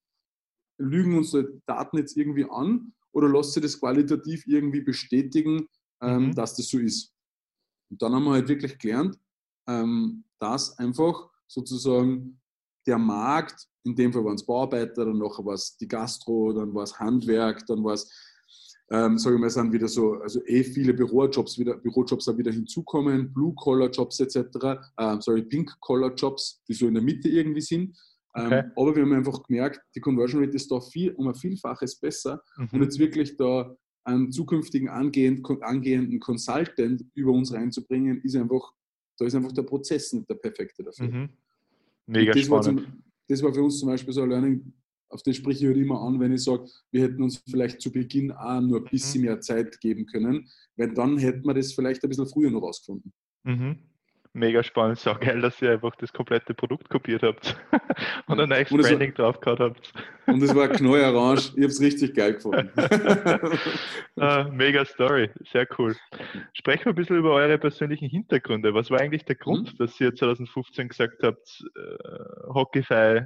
Speaker 2: lügen unsere Daten jetzt irgendwie an oder lässt sich das qualitativ irgendwie bestätigen, ähm, mhm. dass das so ist. Und dann haben wir halt wirklich gelernt, ähm, dass einfach sozusagen der Markt, in dem Fall waren es Bauarbeiter, dann nachher war es die Gastro, dann war es Handwerk, dann war es, ähm, sage ich mal, sind wieder so, also eh viele Bürojobs wieder, Bürojobs da wieder hinzukommen, Blue-Collar-Jobs etc., ähm, sorry, Pink-Collar-Jobs, die so in der Mitte irgendwie sind. Ähm, okay. Ähm, aber wir haben einfach gemerkt, die Conversion Rate ist da viel, um ein Vielfaches besser mhm. und jetzt wirklich da einen zukünftigen angehend, angehenden Consultant über uns reinzubringen, ist einfach, da ist einfach der Prozess nicht der perfekte dafür. Mhm.
Speaker 1: Mega
Speaker 2: das
Speaker 1: spannend.
Speaker 2: War zum, das war für uns zum Beispiel so ein Learning, auf das spreche ich halt immer an, wenn ich sage, wir hätten uns vielleicht zu Beginn auch nur ein bisschen mhm. mehr Zeit geben können, weil dann hätten wir das vielleicht ein bisschen früher noch rausgefunden.
Speaker 1: Mhm mega spannend. So geil, dass ihr einfach das komplette Produkt kopiert habt und ein neues Branding drauf gehabt habt.
Speaker 2: Und es war knallorange. Ich habe es richtig geil gefunden.
Speaker 1: ah, mega Story, sehr cool. Sprechen wir ein bisschen über eure persönlichen Hintergründe. Was war eigentlich der Grund, mhm. dass ihr 2015 gesagt habt, äh, Hockeyfy,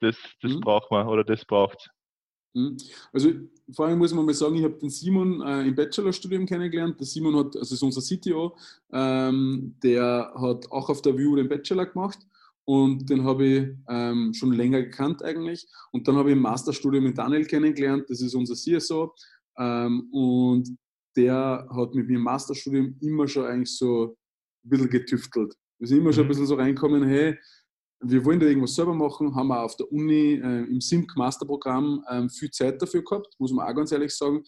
Speaker 1: das, das mhm. braucht man oder das braucht
Speaker 2: hm? Also vor allem muss man mal sagen, ich habe den Simon äh, im Bachelorstudium kennengelernt. Der Simon hat, also ist unser CTO, ähm, der hat auch auf der View den Bachelor gemacht und den habe ich ähm, schon länger gekannt eigentlich. Und dann habe ich im Masterstudium mit Daniel kennengelernt, das ist unser CSO ähm, und der hat mit mir im Masterstudium immer schon eigentlich so ein bisschen getüftelt. Wir sind immer schon ein mhm. bisschen so reinkommen, hey, wir wollen da irgendwas selber machen, haben wir auf der Uni äh, im SIMC Masterprogramm ähm, viel Zeit dafür gehabt, muss man auch ganz ehrlich sagen.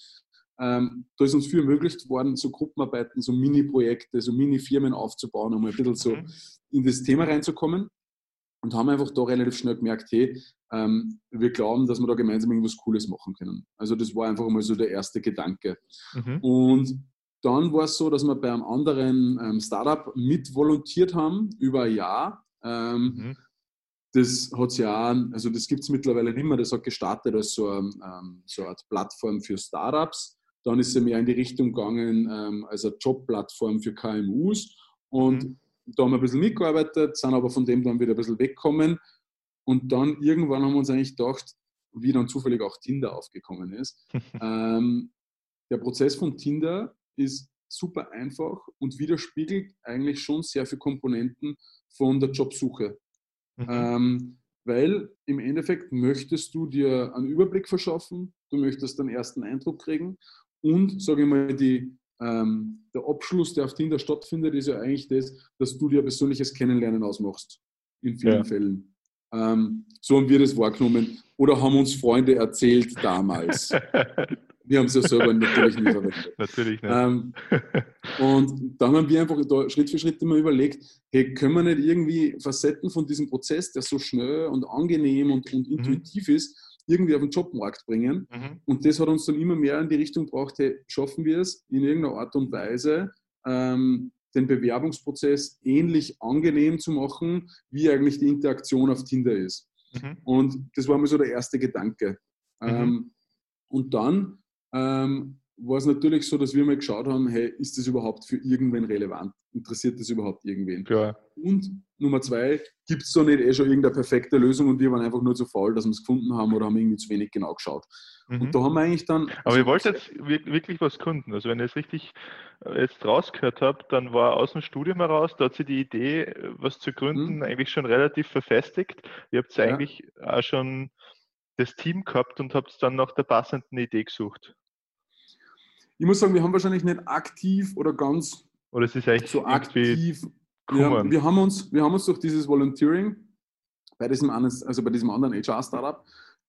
Speaker 2: Ähm, da ist uns viel ermöglicht worden, so Gruppenarbeiten, so Mini-Projekte, so Mini-Firmen aufzubauen, um ein bisschen so mhm. in das Thema reinzukommen. Und haben einfach da relativ schnell gemerkt, hey, ähm, wir glauben, dass wir da gemeinsam irgendwas Cooles machen können. Also das war einfach mal so der erste Gedanke. Mhm. Und dann war es so, dass wir bei einem anderen ähm, Startup mitvolontiert haben über ein Jahr. Ähm, mhm. Das hat ja, also das gibt es mittlerweile nicht mehr. Das hat gestartet als so, ähm, so eine Art Plattform für Startups. Dann ist sie mehr in die Richtung gegangen ähm, als eine Jobplattform für KMUs. Und mhm. da haben wir ein bisschen mitgearbeitet, sind aber von dem dann wieder ein bisschen weggekommen. Und dann irgendwann haben wir uns eigentlich gedacht, wie dann zufällig auch Tinder aufgekommen ist. ähm, der Prozess von Tinder ist super einfach und widerspiegelt eigentlich schon sehr viele Komponenten von der Jobsuche. Mhm. Ähm, weil im Endeffekt möchtest du dir einen Überblick verschaffen, du möchtest einen ersten Eindruck kriegen und, sage ich mal, die, ähm, der Abschluss, der auf Tinder stattfindet, ist ja eigentlich das, dass du dir ein persönliches Kennenlernen ausmachst. In vielen ja. Fällen. Ähm, so haben wir das wahrgenommen. Oder haben uns Freunde erzählt damals. wir haben es ja selber natürlich nie verwendet.
Speaker 1: Natürlich nicht.
Speaker 2: Ähm, und dann haben wir einfach da Schritt für Schritt immer überlegt, hey, können wir nicht irgendwie Facetten von diesem Prozess, der so schnell und angenehm und, und mhm. intuitiv mhm. ist, irgendwie auf den Jobmarkt bringen. Mhm. Und das hat uns dann immer mehr in die Richtung gebracht, hey, schaffen wir es in irgendeiner Art und Weise, ähm, den Bewerbungsprozess ähnlich angenehm zu machen, wie eigentlich die Interaktion auf Tinder ist. Mhm. Und das war mir so der erste Gedanke. Mhm. Ähm, und dann ähm, war es natürlich so, dass wir mal geschaut haben, hey, ist das überhaupt für irgendwen relevant? Interessiert das überhaupt irgendwen?
Speaker 1: Klar.
Speaker 2: Und Nummer zwei, gibt es da nicht eh schon irgendeine perfekte Lösung und wir waren einfach nur zu faul, dass wir es gefunden haben oder haben irgendwie zu wenig genau geschaut. Mhm. Und da haben wir eigentlich dann...
Speaker 1: Aber ihr wollt jetzt wirklich was kunden. Also wenn ihr es richtig äh, jetzt rausgehört habt, dann war aus dem Studium heraus, da hat sich die Idee, was zu gründen, mhm. eigentlich schon relativ verfestigt. Ihr habt ja. eigentlich auch schon das Team gehabt und habt dann nach der passenden Idee gesucht.
Speaker 2: Ich muss sagen, wir haben wahrscheinlich nicht aktiv oder ganz
Speaker 1: oder es ist eigentlich
Speaker 2: so aktiv. Wir, wir, haben uns, wir haben uns durch dieses Volunteering bei diesem, also bei diesem anderen HR-Startup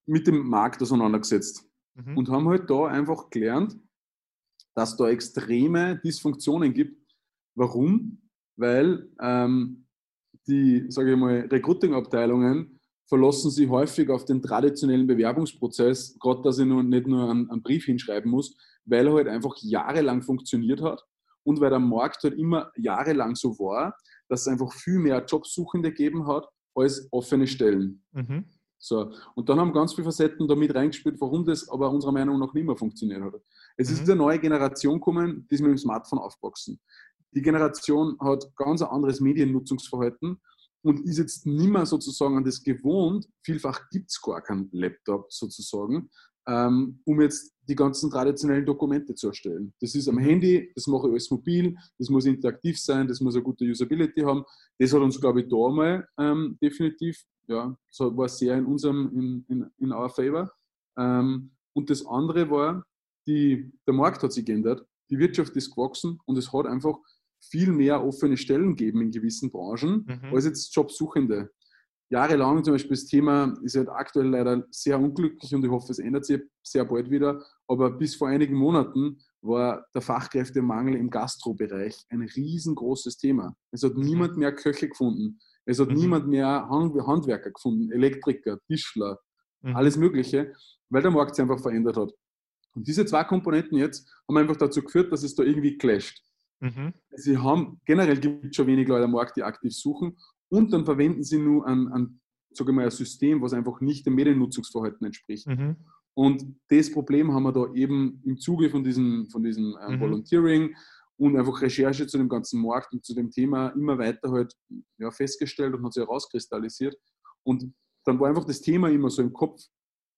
Speaker 2: mit dem Markt auseinandergesetzt mhm. und haben halt da einfach gelernt, dass da extreme Dysfunktionen gibt. Warum? Weil ähm, die, sage ich mal, Recruiting-Abteilungen verlassen sich häufig auf den traditionellen Bewerbungsprozess, gerade dass ich nur, nicht nur einen, einen Brief hinschreiben muss, weil er halt einfach jahrelang funktioniert hat und weil der Markt halt immer jahrelang so war, dass es einfach viel mehr Jobsuchende gegeben hat als offene Stellen. Mhm. So. Und dann haben ganz viele Facetten da mit reingespielt, warum das aber unserer Meinung nach nicht mehr funktioniert hat. Es mhm. ist eine neue Generation gekommen, die ist mit dem Smartphone aufgewachsen. Die Generation hat ganz ein anderes Mediennutzungsverhalten und ist jetzt nicht mehr sozusagen an das gewohnt. Vielfach gibt es gar keinen Laptop sozusagen, ähm, um jetzt die ganzen traditionellen Dokumente zu erstellen. Das ist am mhm. Handy, das mache ich alles mobil, das muss interaktiv sein, das muss eine gute Usability haben. Das hat uns, glaube ich, da mal ähm, definitiv, ja, das war sehr in unserem, in, in, in our favor. Ähm, und das andere war, die, der Markt hat sich geändert, die Wirtschaft ist gewachsen und es hat einfach viel mehr offene Stellen gegeben in gewissen Branchen mhm. als jetzt Jobsuchende jahrelang zum Beispiel das Thema ist halt aktuell leider sehr unglücklich und ich hoffe, es ändert sich sehr bald wieder. Aber bis vor einigen Monaten war der Fachkräftemangel im Gastrobereich ein riesengroßes Thema. Es hat mhm. niemand mehr Köche gefunden. Es hat mhm. niemand mehr Handwerker gefunden, Elektriker, Tischler, mhm. alles Mögliche, weil der Markt sich einfach verändert hat. Und diese zwei Komponenten jetzt haben einfach dazu geführt, dass es da irgendwie clasht. Mhm. Sie haben, generell gibt es schon wenig Leute am Markt, die aktiv suchen und dann verwenden sie nur ein, ein, sage mal, ein System, was einfach nicht dem Mediennutzungsverhalten entspricht. Mhm. Und das Problem haben wir da eben im Zuge von diesem, von diesem äh, mhm. Volunteering und einfach Recherche zu dem ganzen Markt und zu dem Thema immer weiter halt ja, festgestellt und hat sich herauskristallisiert. Und dann war einfach das Thema immer so im Kopf.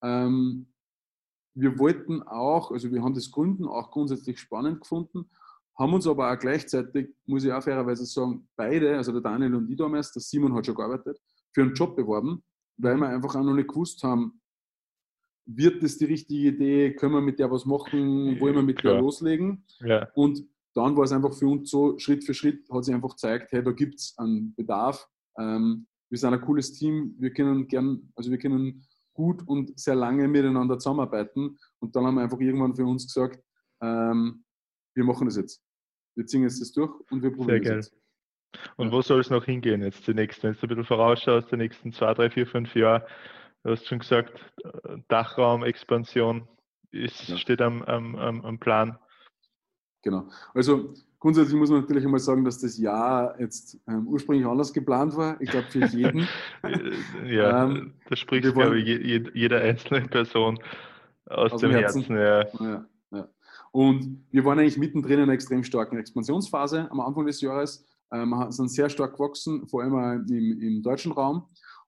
Speaker 2: Ähm, wir wollten auch, also wir haben das Gründen auch grundsätzlich spannend gefunden, haben uns aber auch gleichzeitig, muss ich auch fairerweise sagen, beide, also der Daniel und ich damals, der Simon hat schon gearbeitet, für einen Job beworben, weil wir einfach auch noch nicht gewusst haben, wird das die richtige Idee, können wir mit der was machen, wollen wir mit Klar. der loslegen? Ja. Und dann war es einfach für uns so, Schritt für Schritt hat sich einfach gezeigt, hey, da gibt es einen Bedarf. Ähm, wir sind ein cooles Team, wir können gern, also wir können gut und sehr lange miteinander zusammenarbeiten. Und dann haben wir einfach irgendwann für uns gesagt, ähm, wir machen das jetzt. Wir ziehen jetzt das durch und wir probieren
Speaker 1: Sehr geil. Jetzt. Und wo soll es noch hingehen jetzt die nächsten, wenn du ein bisschen vorausschaust, die nächsten zwei, drei, vier, fünf Jahre? Du hast schon gesagt, Dachraum, Expansion ist, ja. steht am, am, am Plan.
Speaker 2: Genau. Also grundsätzlich muss man natürlich einmal sagen, dass das Jahr jetzt ähm, ursprünglich anders geplant war. Ich glaube, für jeden.
Speaker 1: ja, ähm, da spricht, glaube ich, je, jeder einzelne Person aus, aus dem, Herzen. Herzen ja.
Speaker 2: Ja, ja. Und wir waren eigentlich mittendrin in einer extrem starken Expansionsphase am Anfang des Jahres. Ähm, sind sehr stark gewachsen, vor allem im, im deutschen Raum.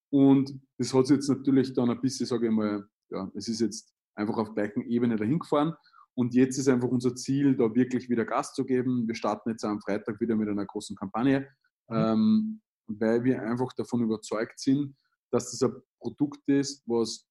Speaker 2: Und das hat sich jetzt natürlich dann ein bisschen, sage ich mal, ja, es ist jetzt einfach auf gleichen Ebene dahin gefahren. Und jetzt ist einfach unser Ziel, da wirklich wieder Gas zu geben. Wir starten jetzt am Freitag wieder mit einer großen Kampagne, mhm. ähm, weil wir einfach davon überzeugt sind, dass das ein Produkt ist, was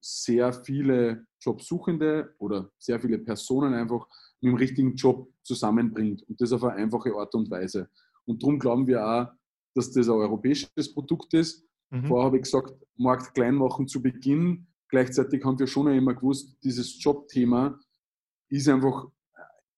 Speaker 2: sehr viele Jobsuchende oder sehr viele Personen einfach mit dem richtigen Job zusammenbringt und das auf eine einfache Art und Weise. Und darum glauben wir auch, dass das ein europäisches Produkt ist. Mhm. Vorher habe ich gesagt, Markt klein machen zu Beginn. Gleichzeitig haben wir schon immer gewusst, dieses Jobthema ist einfach,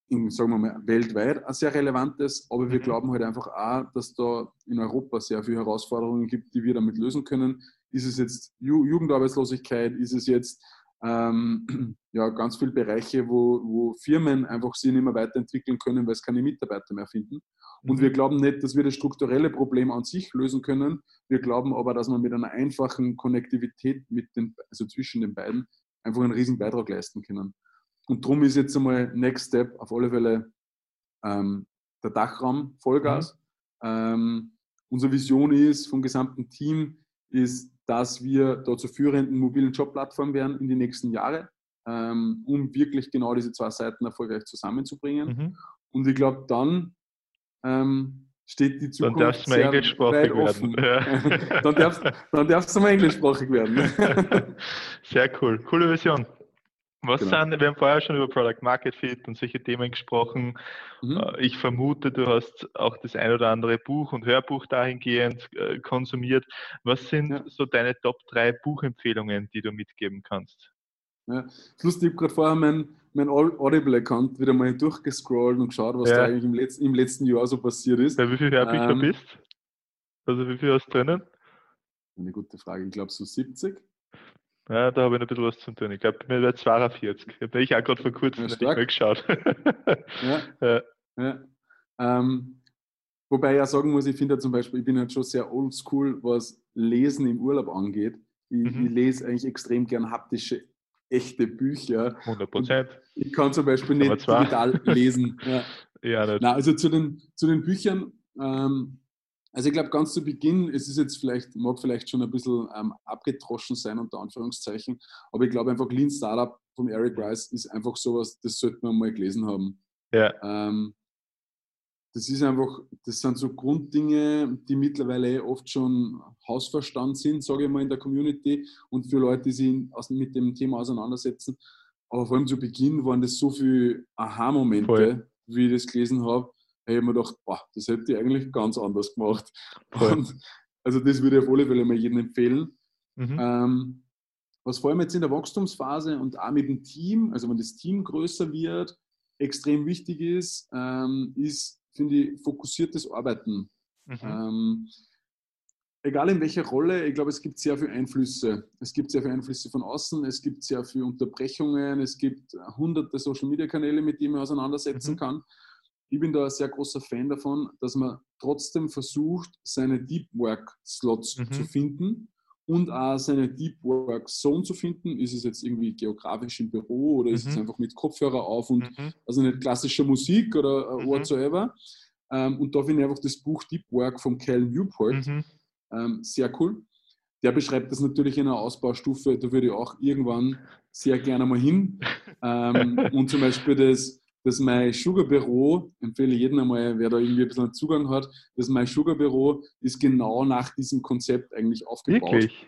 Speaker 2: in, sagen wir mal, weltweit ein sehr relevantes, aber wir mhm. glauben halt einfach auch, dass da in Europa sehr viele Herausforderungen gibt, die wir damit lösen können. Ist es jetzt Jugendarbeitslosigkeit? Ist es jetzt ähm, ja, ganz viele Bereiche, wo, wo Firmen einfach sich nicht mehr weiterentwickeln können, weil es keine Mitarbeiter mehr finden. Und mhm. wir glauben nicht, dass wir das strukturelle Problem an sich lösen können. Wir glauben aber, dass man mit einer einfachen Konnektivität mit den, also zwischen den beiden einfach einen riesen Beitrag leisten können. Und darum ist jetzt einmal Next Step auf alle Fälle ähm, der Dachraum Vollgas. Mhm. Ähm, unsere Vision ist vom gesamten Team, ist, dass wir da zur führenden mobilen Jobplattform werden in die nächsten Jahre, ähm, um wirklich genau diese zwei Seiten erfolgreich zusammenzubringen. Mhm. Und ich glaube, dann ähm, steht die Zukunft
Speaker 1: dann darfst du mal englischsprachig
Speaker 2: werden. Ja. dann, darfst, dann darfst du mal englischsprachig werden.
Speaker 1: Sehr cool. Coole Vision. Was genau. sind, wir haben vorher schon über Product Market Fit und solche Themen gesprochen. Mhm. Äh, ich vermute, du hast auch das ein oder andere Buch und Hörbuch dahingehend äh, konsumiert. Was sind ja. so deine Top 3 Buchempfehlungen, die du mitgeben kannst?
Speaker 2: Ja, lustig, ich habe gerade vorher mein, mein Audible-Account wieder mal durchgescrollt und geschaut, was ja. da eigentlich im letzten, im letzten Jahr so passiert ist.
Speaker 1: Bei wie viele Hörbücher ähm, bist Also wie viel hast du drinnen?
Speaker 2: Eine gute Frage. Ich glaube so 70.
Speaker 1: Ja, da habe ich noch ein bisschen was zu tun. Ich glaube, mir wäre 42. Ich habe ich auch gerade vor kurzem ja, nicht mehr geschaut.
Speaker 2: ja. ja. ja. Ähm, wobei ich ja sagen muss, ich finde ja zum Beispiel, ich bin halt schon sehr oldschool, was Lesen im Urlaub angeht. Ich, mhm. ich lese eigentlich extrem gern haptische, echte Bücher.
Speaker 1: 100 Prozent.
Speaker 2: Ich kann zum Beispiel nicht digital lesen. Ja. ja. Na, also zu den, zu den Büchern, ähm, also ich glaube, ganz zu Beginn, es ist jetzt vielleicht, mag vielleicht schon ein bisschen ähm, abgedroschen sein, unter Anführungszeichen, aber ich glaube einfach, Lean Startup von Eric Rice ist einfach sowas, das sollte man mal gelesen haben.
Speaker 1: Ja.
Speaker 2: Ähm, das ist einfach, das sind so Grunddinge, die mittlerweile oft schon Hausverstand sind, sage ich mal, in der Community und für Leute, die sich mit dem Thema auseinandersetzen. Aber vor allem zu Beginn waren das so viele Aha-Momente, wie ich das gelesen habe habe ich mir gedacht, boah, das hätte ich eigentlich ganz anders gemacht. Und, also das würde ich auf alle Fälle mal jedem empfehlen. Mhm. Ähm, was vor allem jetzt in der Wachstumsphase und auch mit dem Team, also wenn das Team größer wird, extrem wichtig ist, ähm, ist, finde ich, fokussiertes Arbeiten. Mhm. Ähm, egal in welcher Rolle, ich glaube, es gibt sehr viele Einflüsse. Es gibt sehr viele Einflüsse von außen, es gibt sehr viele Unterbrechungen, es gibt hunderte Social-Media-Kanäle, mit denen man auseinandersetzen mhm. kann ich bin da ein sehr großer Fan davon, dass man trotzdem versucht, seine Deep Work Slots mhm. zu finden und auch seine Deep Work Zone zu finden. Ist es jetzt irgendwie geografisch im Büro oder mhm. ist es mhm. einfach mit Kopfhörer auf und mhm. also nicht klassische Musik oder äh, mhm. whatsoever. Ähm, und da finde ich einfach das Buch Deep Work von Cal Newport mhm. ähm, sehr cool. Der beschreibt das natürlich in einer Ausbaustufe, da würde ich auch irgendwann sehr gerne mal hin. ähm, und zum Beispiel das dass mein Sugar-Büro, empfehle jedem einmal, wer da irgendwie ein bisschen Zugang hat, dass mein Sugar-Büro ist genau nach diesem Konzept eigentlich aufgebaut.
Speaker 1: Wirklich?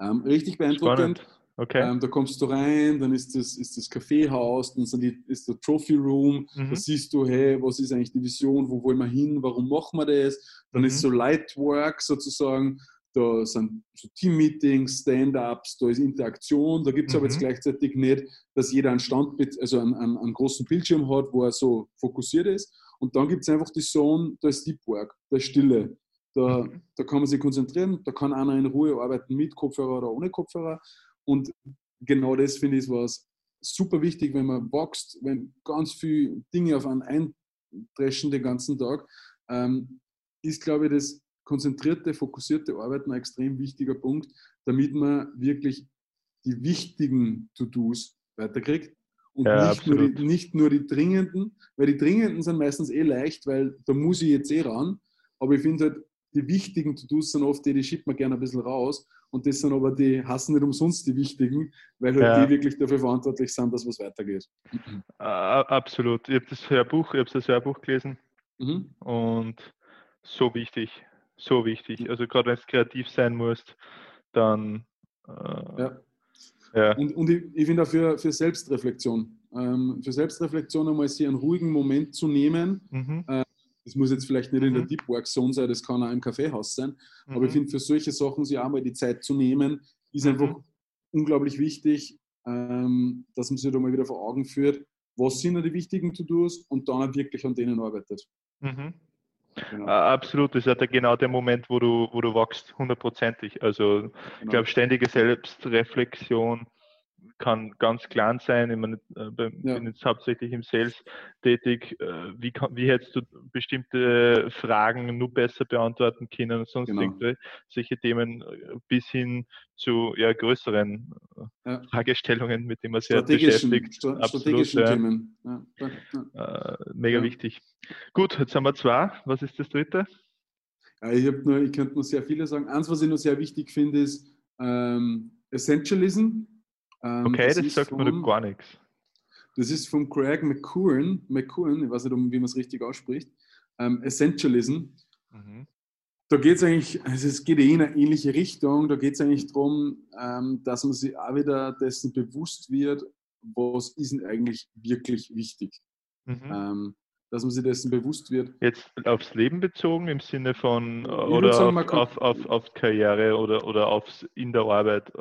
Speaker 2: Ähm, richtig beeindruckend. Spannend.
Speaker 1: Okay.
Speaker 2: Ähm, da kommst du rein, dann ist das, ist das Kaffeehaus, dann sind die, ist der Trophy Room,
Speaker 1: Mhm.
Speaker 2: da siehst du, hey, was ist eigentlich die Vision, wo wollen wir hin, warum machen wir das? Dann
Speaker 1: Mhm.
Speaker 2: ist so Lightwork sozusagen, da sind so Team-Meetings, Stand-Ups, da ist Interaktion, da gibt es aber
Speaker 1: Mhm.
Speaker 2: jetzt gleichzeitig nicht, dass jeder einen Stand, also einen, einen, einen großen Bildschirm hat, wo er so fokussiert ist. Und dann gibt es einfach die Zone, da ist Deep Work, da ist Stille. Da,
Speaker 1: Mhm.
Speaker 2: da kann man sich konzentrieren, da kann einer in Ruhe arbeiten mit Kopfhörer oder ohne Kopfhörer. Und genau das finde ich was super wichtig, wenn man wächst, wenn ganz viele Dinge auf einen eindreschen den ganzen Tag, ähm, ist, glaube ich, das konzentrierte, fokussierte Arbeiten ein extrem wichtiger Punkt, damit man wirklich die wichtigen To-Dos weiterkriegt und
Speaker 1: Ja,
Speaker 2: nicht, nur die, nicht nur die dringenden, weil die dringenden sind meistens eh leicht, weil da muss ich jetzt eh ran. Aber ich finde halt, die wichtigen To-Dos sind oft die, die schiebt man gerne ein bisschen raus. Und das sind aber die, hassen nicht umsonst die wichtigen, weil halt
Speaker 1: Ja.
Speaker 2: die wirklich dafür verantwortlich sind, dass was weitergeht.
Speaker 1: Absolut. Ich habe das Hörbuch, ich habe das Hörbuch gelesen
Speaker 2: Mhm.
Speaker 1: und so wichtig, so wichtig. Also gerade wenn du kreativ sein musst, dann äh,
Speaker 2: Ja.
Speaker 1: ja.
Speaker 2: Und, und ich, ich finde auch für, Selbstreflexion. Ähm, für Selbstreflexion einmal sich einen ruhigen Moment zu nehmen.
Speaker 1: Mhm.
Speaker 2: Das muss jetzt vielleicht nicht in der
Speaker 1: Mhm.
Speaker 2: Deep Work Zone sein, das kann auch im Kaffeehaus sein. Aber ich
Speaker 1: Mhm.
Speaker 2: finde, für solche Sachen sich auch mal die Zeit zu nehmen, ist
Speaker 1: Mhm.
Speaker 2: einfach unglaublich wichtig, ähm, dass man sich da mal wieder vor Augen führt, was sind denn die wichtigen To-Dos und dann auch wirklich an denen arbeitet.
Speaker 1: Mhm.
Speaker 2: Genau,
Speaker 1: Äh, Absolut, das ist ja der, genau der Moment, wo du, wo du wachst, hundertprozentig. Also ich
Speaker 2: genau.
Speaker 1: glaube, ständige Selbstreflexion kann ganz klein sein. Ich meine, äh,
Speaker 2: Ja.
Speaker 1: bin jetzt hauptsächlich im Sales tätig. Äh, Wie, kann, wie hättest du bestimmte Fragen nur besser beantworten können und sonst
Speaker 2: Genau.
Speaker 1: irgendwelche solche Themen äh, bis hin zu ja, größeren äh,
Speaker 2: Ja.
Speaker 1: Fragestellungen, mit denen man sich halt beschäftigt.
Speaker 2: stra
Speaker 1: Absolut,
Speaker 2: strategischen
Speaker 1: ja.
Speaker 2: Themen. Ja.
Speaker 1: Äh, mega wichtig. Gut, jetzt haben wir zwei. Was ist das dritte?
Speaker 2: Ich, nur, ich könnte nur sehr viele sagen. Eins, was ich noch sehr wichtig finde, ist ähm, Essentialism. Ähm,
Speaker 1: Okay, das,
Speaker 2: ist
Speaker 1: sagt mir doch gar nichts.
Speaker 2: Das ist von Craig McCowan, McCowan ich weiß nicht, wie man es richtig ausspricht. Ähm, Essentialism.
Speaker 1: Mhm.
Speaker 2: Da geht es eigentlich, also es geht eh in eine ähnliche Richtung. Da geht es eigentlich darum, ähm, dass man sich auch wieder dessen bewusst wird, was ist denn eigentlich wirklich wichtig.
Speaker 1: Mhm.
Speaker 2: Ähm, dass man sich dessen bewusst wird.
Speaker 1: Jetzt aufs Leben bezogen im Sinne von äh,
Speaker 2: würd
Speaker 1: oder
Speaker 2: sagen,
Speaker 1: auf, auf, auf, auf Karriere oder, oder aufs in der Arbeit.
Speaker 2: Ich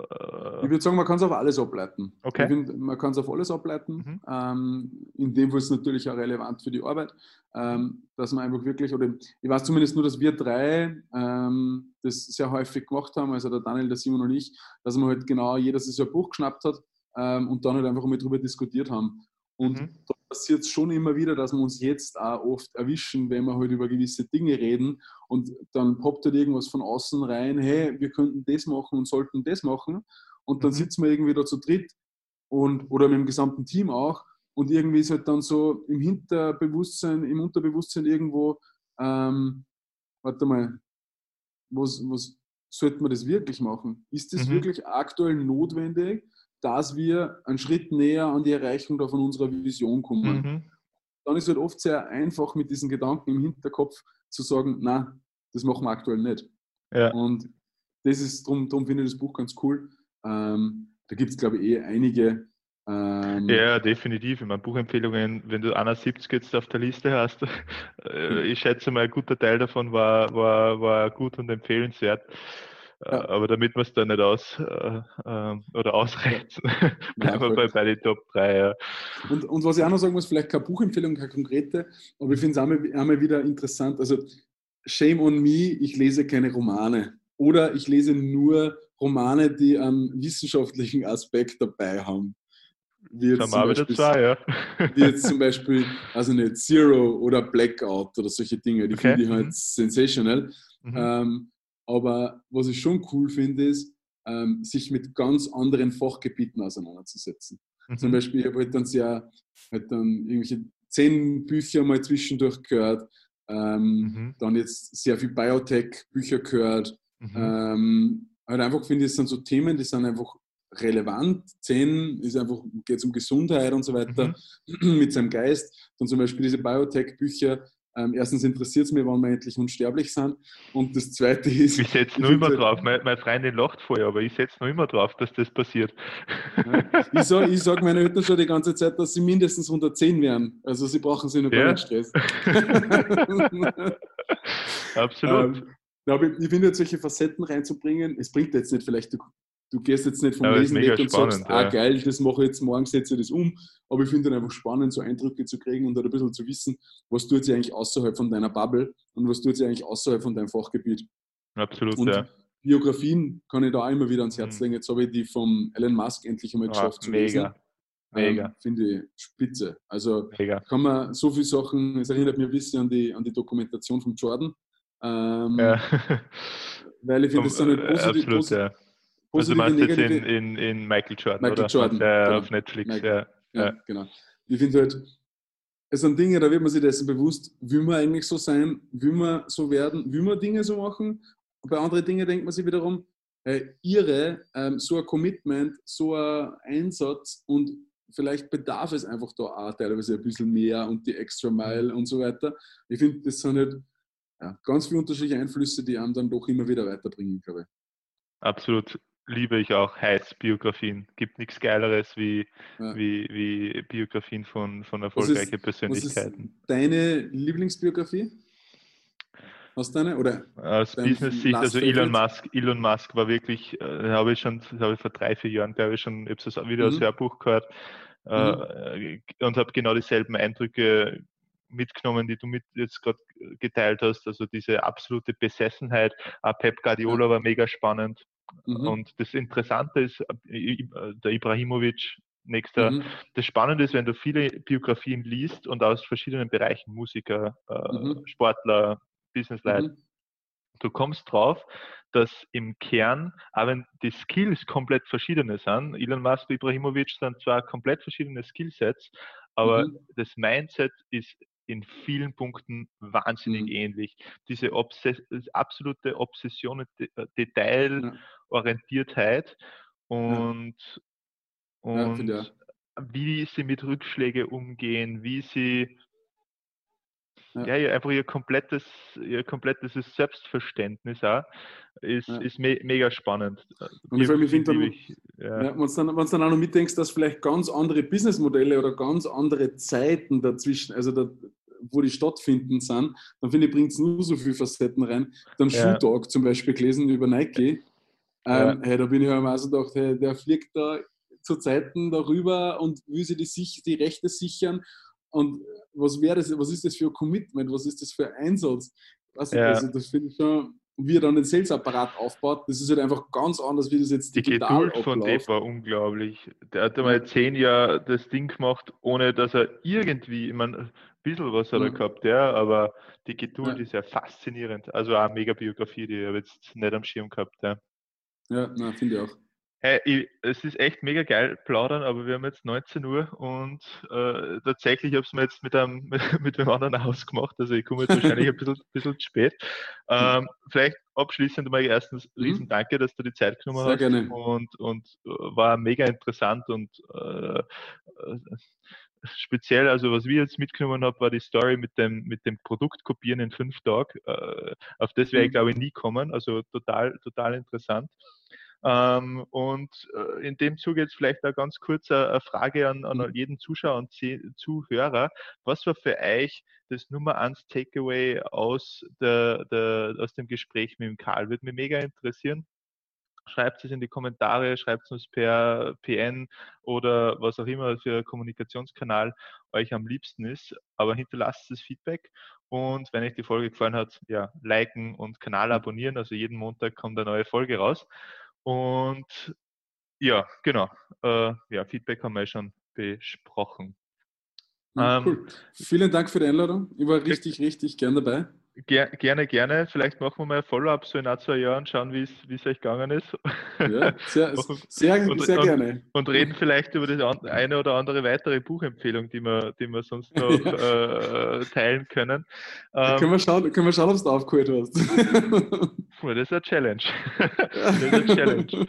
Speaker 1: Äh,
Speaker 2: würde sagen, man kann es auf alles ableiten.
Speaker 1: Okay.
Speaker 2: Ich find, man kann es auf alles ableiten.
Speaker 1: Mhm.
Speaker 2: Ähm, in dem Fall ist es natürlich auch relevant für die Arbeit, ähm, dass man einfach wirklich, oder ich weiß zumindest nur, dass wir drei ähm, das sehr häufig gemacht haben, also der Daniel, der Simon und ich, dass man halt genau jeder sich so ein Buch geschnappt hat ähm, und dann halt einfach mal drüber diskutiert haben. Und
Speaker 1: Mhm.
Speaker 2: da passiert es schon immer wieder, dass wir uns jetzt auch oft erwischen, wenn wir halt über gewisse Dinge reden und dann poppt halt irgendwas von außen rein, hey, wir könnten das machen und sollten das machen. Und dann
Speaker 1: Mhm.
Speaker 2: sitzen wir irgendwie da zu dritt und, oder mit dem gesamten Team auch. Und irgendwie ist halt dann so im Hinterbewusstsein, im Unterbewusstsein irgendwo, ähm, warte mal, was, was sollte man das wirklich machen? Ist das
Speaker 1: Mhm.
Speaker 2: wirklich aktuell notwendig, dass wir einen Schritt näher an die Erreichung von unserer Vision kommen?
Speaker 1: Mhm.
Speaker 2: Dann ist es halt oft sehr einfach mit diesen Gedanken im Hinterkopf zu sagen, na, das machen wir aktuell nicht.
Speaker 1: Ja.
Speaker 2: Und das ist, darum drum finde ich das Buch ganz cool. Ähm, da gibt es, glaube ich, eh einige. Ähm,
Speaker 1: ja, definitiv. Ich meine, Buchempfehlungen, wenn du 71 jetzt auf der Liste hast, äh, ich schätze mal, ein guter Teil davon war, war, war gut und empfehlenswert. Äh,
Speaker 2: Ja.
Speaker 1: Aber damit wir es da nicht aus äh, äh, oder ausreizen, bleiben wir bei, bei den Top 3. Ja.
Speaker 2: Und, und was ich auch noch sagen muss, vielleicht keine Buchempfehlung, keine konkrete, aber ich finde es einmal, einmal wieder interessant. Also, shame on me, ich lese keine Romane. Oder ich lese nur Romane, die einen wissenschaftlichen Aspekt dabei haben. Wie jetzt zum Beispiel-
Speaker 1: zwei, ja.
Speaker 2: wie jetzt zum Beispiel, also nicht Zero oder Blackout oder solche Dinge, die
Speaker 1: Okay,
Speaker 2: finde ich
Speaker 1: mhm.
Speaker 2: halt sensational.
Speaker 1: Mhm.
Speaker 2: Ähm, aber was ich schon cool finde, ist, ähm, sich mit ganz anderen Fachgebieten auseinanderzusetzen. Zum
Speaker 1: Mhm.
Speaker 2: Beispiel, ich habe halt dann sehr, halt dann irgendwelche zehn Bücher mal zwischendurch gehört, ähm,
Speaker 1: Mhm.
Speaker 2: dann jetzt sehr viel Biotech-Bücher gehört.
Speaker 1: Mhm.
Speaker 2: Ähm, halt einfach finde ich, es sind so Themen, die sind einfach relevant. Zehn ist einfach, geht es um Gesundheit und so weiter
Speaker 1: Mhm.
Speaker 2: mit seinem Geist. Dann zum Beispiel diese Biotech-Bücher, Ähm, erstens interessiert es mich, wann wir endlich unsterblich sind. Und das Zweite ist...
Speaker 1: Ich setze nur immer halt, drauf. Meine, meine Freundin lacht vorher, aber ich setze nur immer drauf, dass das passiert.
Speaker 2: Ja, ich sage sag meinen Eltern schon die ganze Zeit, dass sie mindestens 110 werden. Also sie brauchen sich noch ja. gar nicht Stress.
Speaker 1: Absolut. Ähm,
Speaker 2: ich, ich finde, solche Facetten reinzubringen, es bringt jetzt nicht vielleicht, du gehst jetzt nicht vom ja, Lesen weg und spannend, sagst, ah geil, das mache ich jetzt, morgen setze ich das um. Aber ich finde es einfach spannend, so Eindrücke zu kriegen und ein bisschen zu wissen, was tut sich eigentlich außerhalb von deiner Bubble und was tut sich eigentlich außerhalb von deinem Fachgebiet.
Speaker 1: Absolut,
Speaker 2: und
Speaker 1: ja.
Speaker 2: Biografien kann ich da auch immer wieder ans Herz mhm. legen. Jetzt habe ich die vom Elon Musk endlich einmal ah, geschafft oh, zu
Speaker 1: mega.
Speaker 2: lesen.
Speaker 1: Mega.
Speaker 2: Ähm, Finde ich spitze. Also
Speaker 1: mega.
Speaker 2: kann man so viele Sachen, es erinnert mich ein bisschen an die, an die Dokumentation von Jordan. Ähm, ja. Weil ich finde, das so eine positive,
Speaker 1: absolut, ja also du meinst jetzt in, in, in, Michael Jordan,
Speaker 2: Michael
Speaker 1: oder?
Speaker 2: Jordan,
Speaker 1: der genau. auf Netflix,
Speaker 2: Michael, ja. ja. genau. Ich finde halt, es sind Dinge, da wird man sich dessen bewusst, will man eigentlich so sein, will man so werden, will man Dinge so machen. Und bei anderen Dingen denkt man sich wiederum, äh, ihre, ähm, so ein Commitment, so ein Einsatz und vielleicht bedarf es einfach da auch teilweise ein bisschen mehr und die extra Mile und so weiter. Ich finde, das sind halt ja, ganz viele unterschiedliche Einflüsse, die einem dann doch immer wieder weiterbringen, glaube ich.
Speaker 1: Absolut liebe ich auch heiß Biografien. Gibt nichts Geileres wie, ja. wie, wie Biografien von, von erfolgreichen Persönlichkeiten.
Speaker 2: Deine Lieblingsbiografie? Hast du eine? Oder
Speaker 1: Aus Business-Sicht, also Elon Musk, Elon Musk war wirklich, äh, habe ich schon, habe ich vor drei, vier Jahren, glaube ich, schon, ich habe wieder mhm. als Hörbuch gehört äh, mhm. und habe genau dieselben Eindrücke mitgenommen, die du mit jetzt gerade geteilt hast. Also diese absolute Besessenheit. Pep Guardiola war mega spannend. Mhm. Und das Interessante ist, der Ibrahimovic, nächster, mhm. das Spannende ist, wenn du viele Biografien liest und aus verschiedenen Bereichen, Musiker, äh, mhm. Sportler, Businessleute, mhm. du kommst drauf, dass im Kern, auch wenn die Skills komplett verschiedene sind, Elon Musk und Ibrahimovic sind zwar komplett verschiedene Skillsets, aber mhm. das Mindset ist in vielen Punkten wahnsinnig mhm. ähnlich. Diese Obses absolute Obsession und äh, Detailorientiertheit und, ja. und ja, wie sie mit Rückschlägen umgehen, wie sie ja. ja, einfach ihr komplettes, ihr komplettes Selbstverständnis auch, ist, ja. ist me mega spannend.
Speaker 2: Und ich, ich finde, wenn ja. du dann, dann auch noch mitdenkst, dass vielleicht ganz andere Businessmodelle oder ganz andere Zeiten dazwischen, also da, wo die stattfinden sind, dann finde ich, bringt es nur so viele Facetten rein. Dann ja. Shoe zum Beispiel gelesen über Nike. Ähm, hey, da bin ich am so gedacht, hey, der fliegt da zu Zeiten darüber und will sich die, die Rechte sichern und was wäre das, was ist das für ein Commitment, was ist das für ein Einsatz? Was ja. also, das finde ich schon, wie er dann den Sales-Apparat aufbaut, das ist halt einfach ganz anders, wie das jetzt
Speaker 1: Die digital Geduld von Dave war unglaublich. Der hat einmal zehn Jahre das Ding gemacht, ohne dass er irgendwie, ich meine, ein bisschen was hat er ja. gehabt, ja, aber die Geduld ja. ist ja faszinierend. Also auch eine mega Biografie, die er jetzt nicht am Schirm gehabt. Ja,
Speaker 2: ja finde ich auch.
Speaker 1: Hey, ich, es ist echt mega geil plaudern, aber wir haben jetzt 19 Uhr und äh, tatsächlich habe ich es mir jetzt mit einem mit, mit einem anderen ausgemacht. Also ich komme jetzt wahrscheinlich ein bisschen, bisschen zu spät. Ähm, vielleicht abschließend mal erstens mhm. riesen Danke, dass du die Zeit genommen
Speaker 2: Sehr
Speaker 1: hast.
Speaker 2: Gerne.
Speaker 1: Und, und äh, war mega interessant und äh, äh, speziell, also was wir jetzt mitgenommen haben, war die Story mit dem, mit dem Produkt kopieren in fünf Tagen. Äh, auf das wäre ich, mhm. glaube ich, nie kommen. Also total, total interessant. Ähm, und äh, in dem Zuge jetzt vielleicht auch ganz kurz eine Frage an, an mhm. jeden Zuschauer und Zuhörer. Was war für euch das Nummer eins Takeaway aus, der, der, aus dem Gespräch mit dem Karl? Würde mich mega interessieren. Schreibt es in die Kommentare, schreibt es uns per PN oder was auch immer für Kommunikationskanal euch am liebsten ist. Aber hinterlasst das Feedback und wenn euch die Folge gefallen hat, ja, liken und Kanal mhm. abonnieren. Also jeden Montag kommt eine neue Folge raus. Und ja, genau. Äh, ja, Feedback haben wir schon besprochen.
Speaker 2: Ja, hm, cool. Ähm, Vielen Dank für die Einladung. Ich war richtig, richtig gern dabei.
Speaker 1: Ger gerne, gerne. Vielleicht machen wir mal ein Follow-up so in ein, zwei Jahren, schauen, wie es euch gegangen ist.
Speaker 2: Ja, sehr, sehr,
Speaker 1: und,
Speaker 2: sehr gerne.
Speaker 1: Und, und, reden vielleicht über das eine oder andere weitere Buchempfehlung, die wir, die wir sonst noch ja. äh, teilen können.
Speaker 2: Ähm, können, wir schauen, können wir schauen, ob du aufgeholt hast.
Speaker 1: das ist eine Challenge. das ist eine Challenge.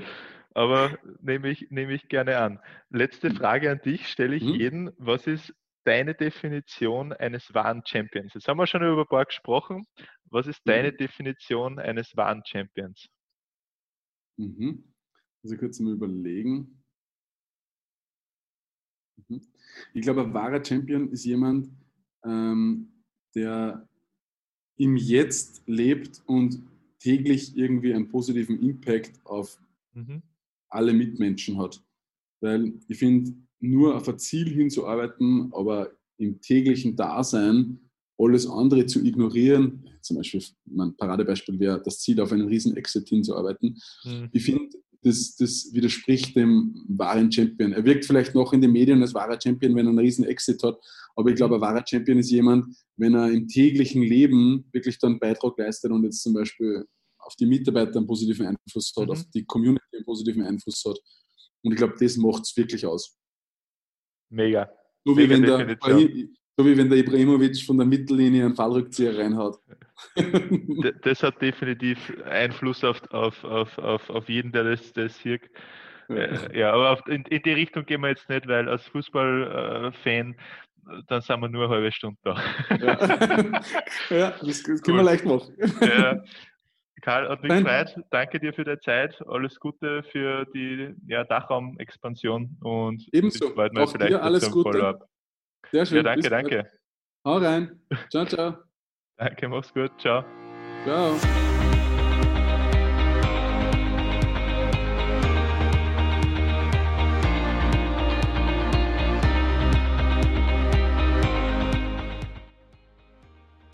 Speaker 1: Aber nehme ich, nehme ich gerne an. Letzte Frage an dich, stelle ich hm? jeden. Was ist deine Definition eines wahren Champions? Jetzt haben wir schon über ein paar gesprochen. Was ist deine mhm. Definition eines wahren Champions?
Speaker 2: Mhm. Also kurz mal überlegen. Mhm. Ich glaube, ein wahrer Champion ist jemand, ähm, der im Jetzt lebt und täglich irgendwie einen positiven Impact auf mhm. alle Mitmenschen hat. Weil ich finde, nur auf ein Ziel hinzuarbeiten, aber im täglichen Dasein alles andere zu ignorieren, zum Beispiel, mein Paradebeispiel wäre, das Ziel auf einen riesen Exit hinzuarbeiten. Mhm. Ich finde, das, das, widerspricht dem wahren Champion. Er wirkt vielleicht noch in den Medien als wahrer Champion, wenn er einen riesen Exit hat, aber ich glaube, ein wahrer Champion ist jemand, wenn er im täglichen Leben wirklich dann Beitrag leistet und jetzt zum Beispiel auf die Mitarbeiter einen positiven Einfluss hat, mhm. auf die Community einen positiven Einfluss hat. Und ich glaube, das macht es wirklich aus.
Speaker 1: Mega.
Speaker 2: So wie, wenn der, so wie wenn der Ibrahimovic von der Mittellinie einen Fallrückzieher reinhaut.
Speaker 1: das hat definitiv Einfluss auf, auf, auf, auf, auf jeden, der das, das hier. Äh, ja, aber auf, in, in, die Richtung gehen wir jetzt nicht, weil als Fußballfan, äh, dann sind wir nur eine halbe Stunde da.
Speaker 2: Ja, ja das, das können wir leicht machen. Ja.
Speaker 1: Karl, hat mich gefreut. Danke dir für deine Zeit. Alles Gute für die ja, Dachraum-Expansion und
Speaker 2: ebenso. Bald mal Auch vielleicht dir alles Gute.
Speaker 1: Sehr schön. Ja, danke, danke.
Speaker 2: Hau rein. Ciao, ciao.
Speaker 1: danke, mach's gut. Ciao.
Speaker 2: Ciao.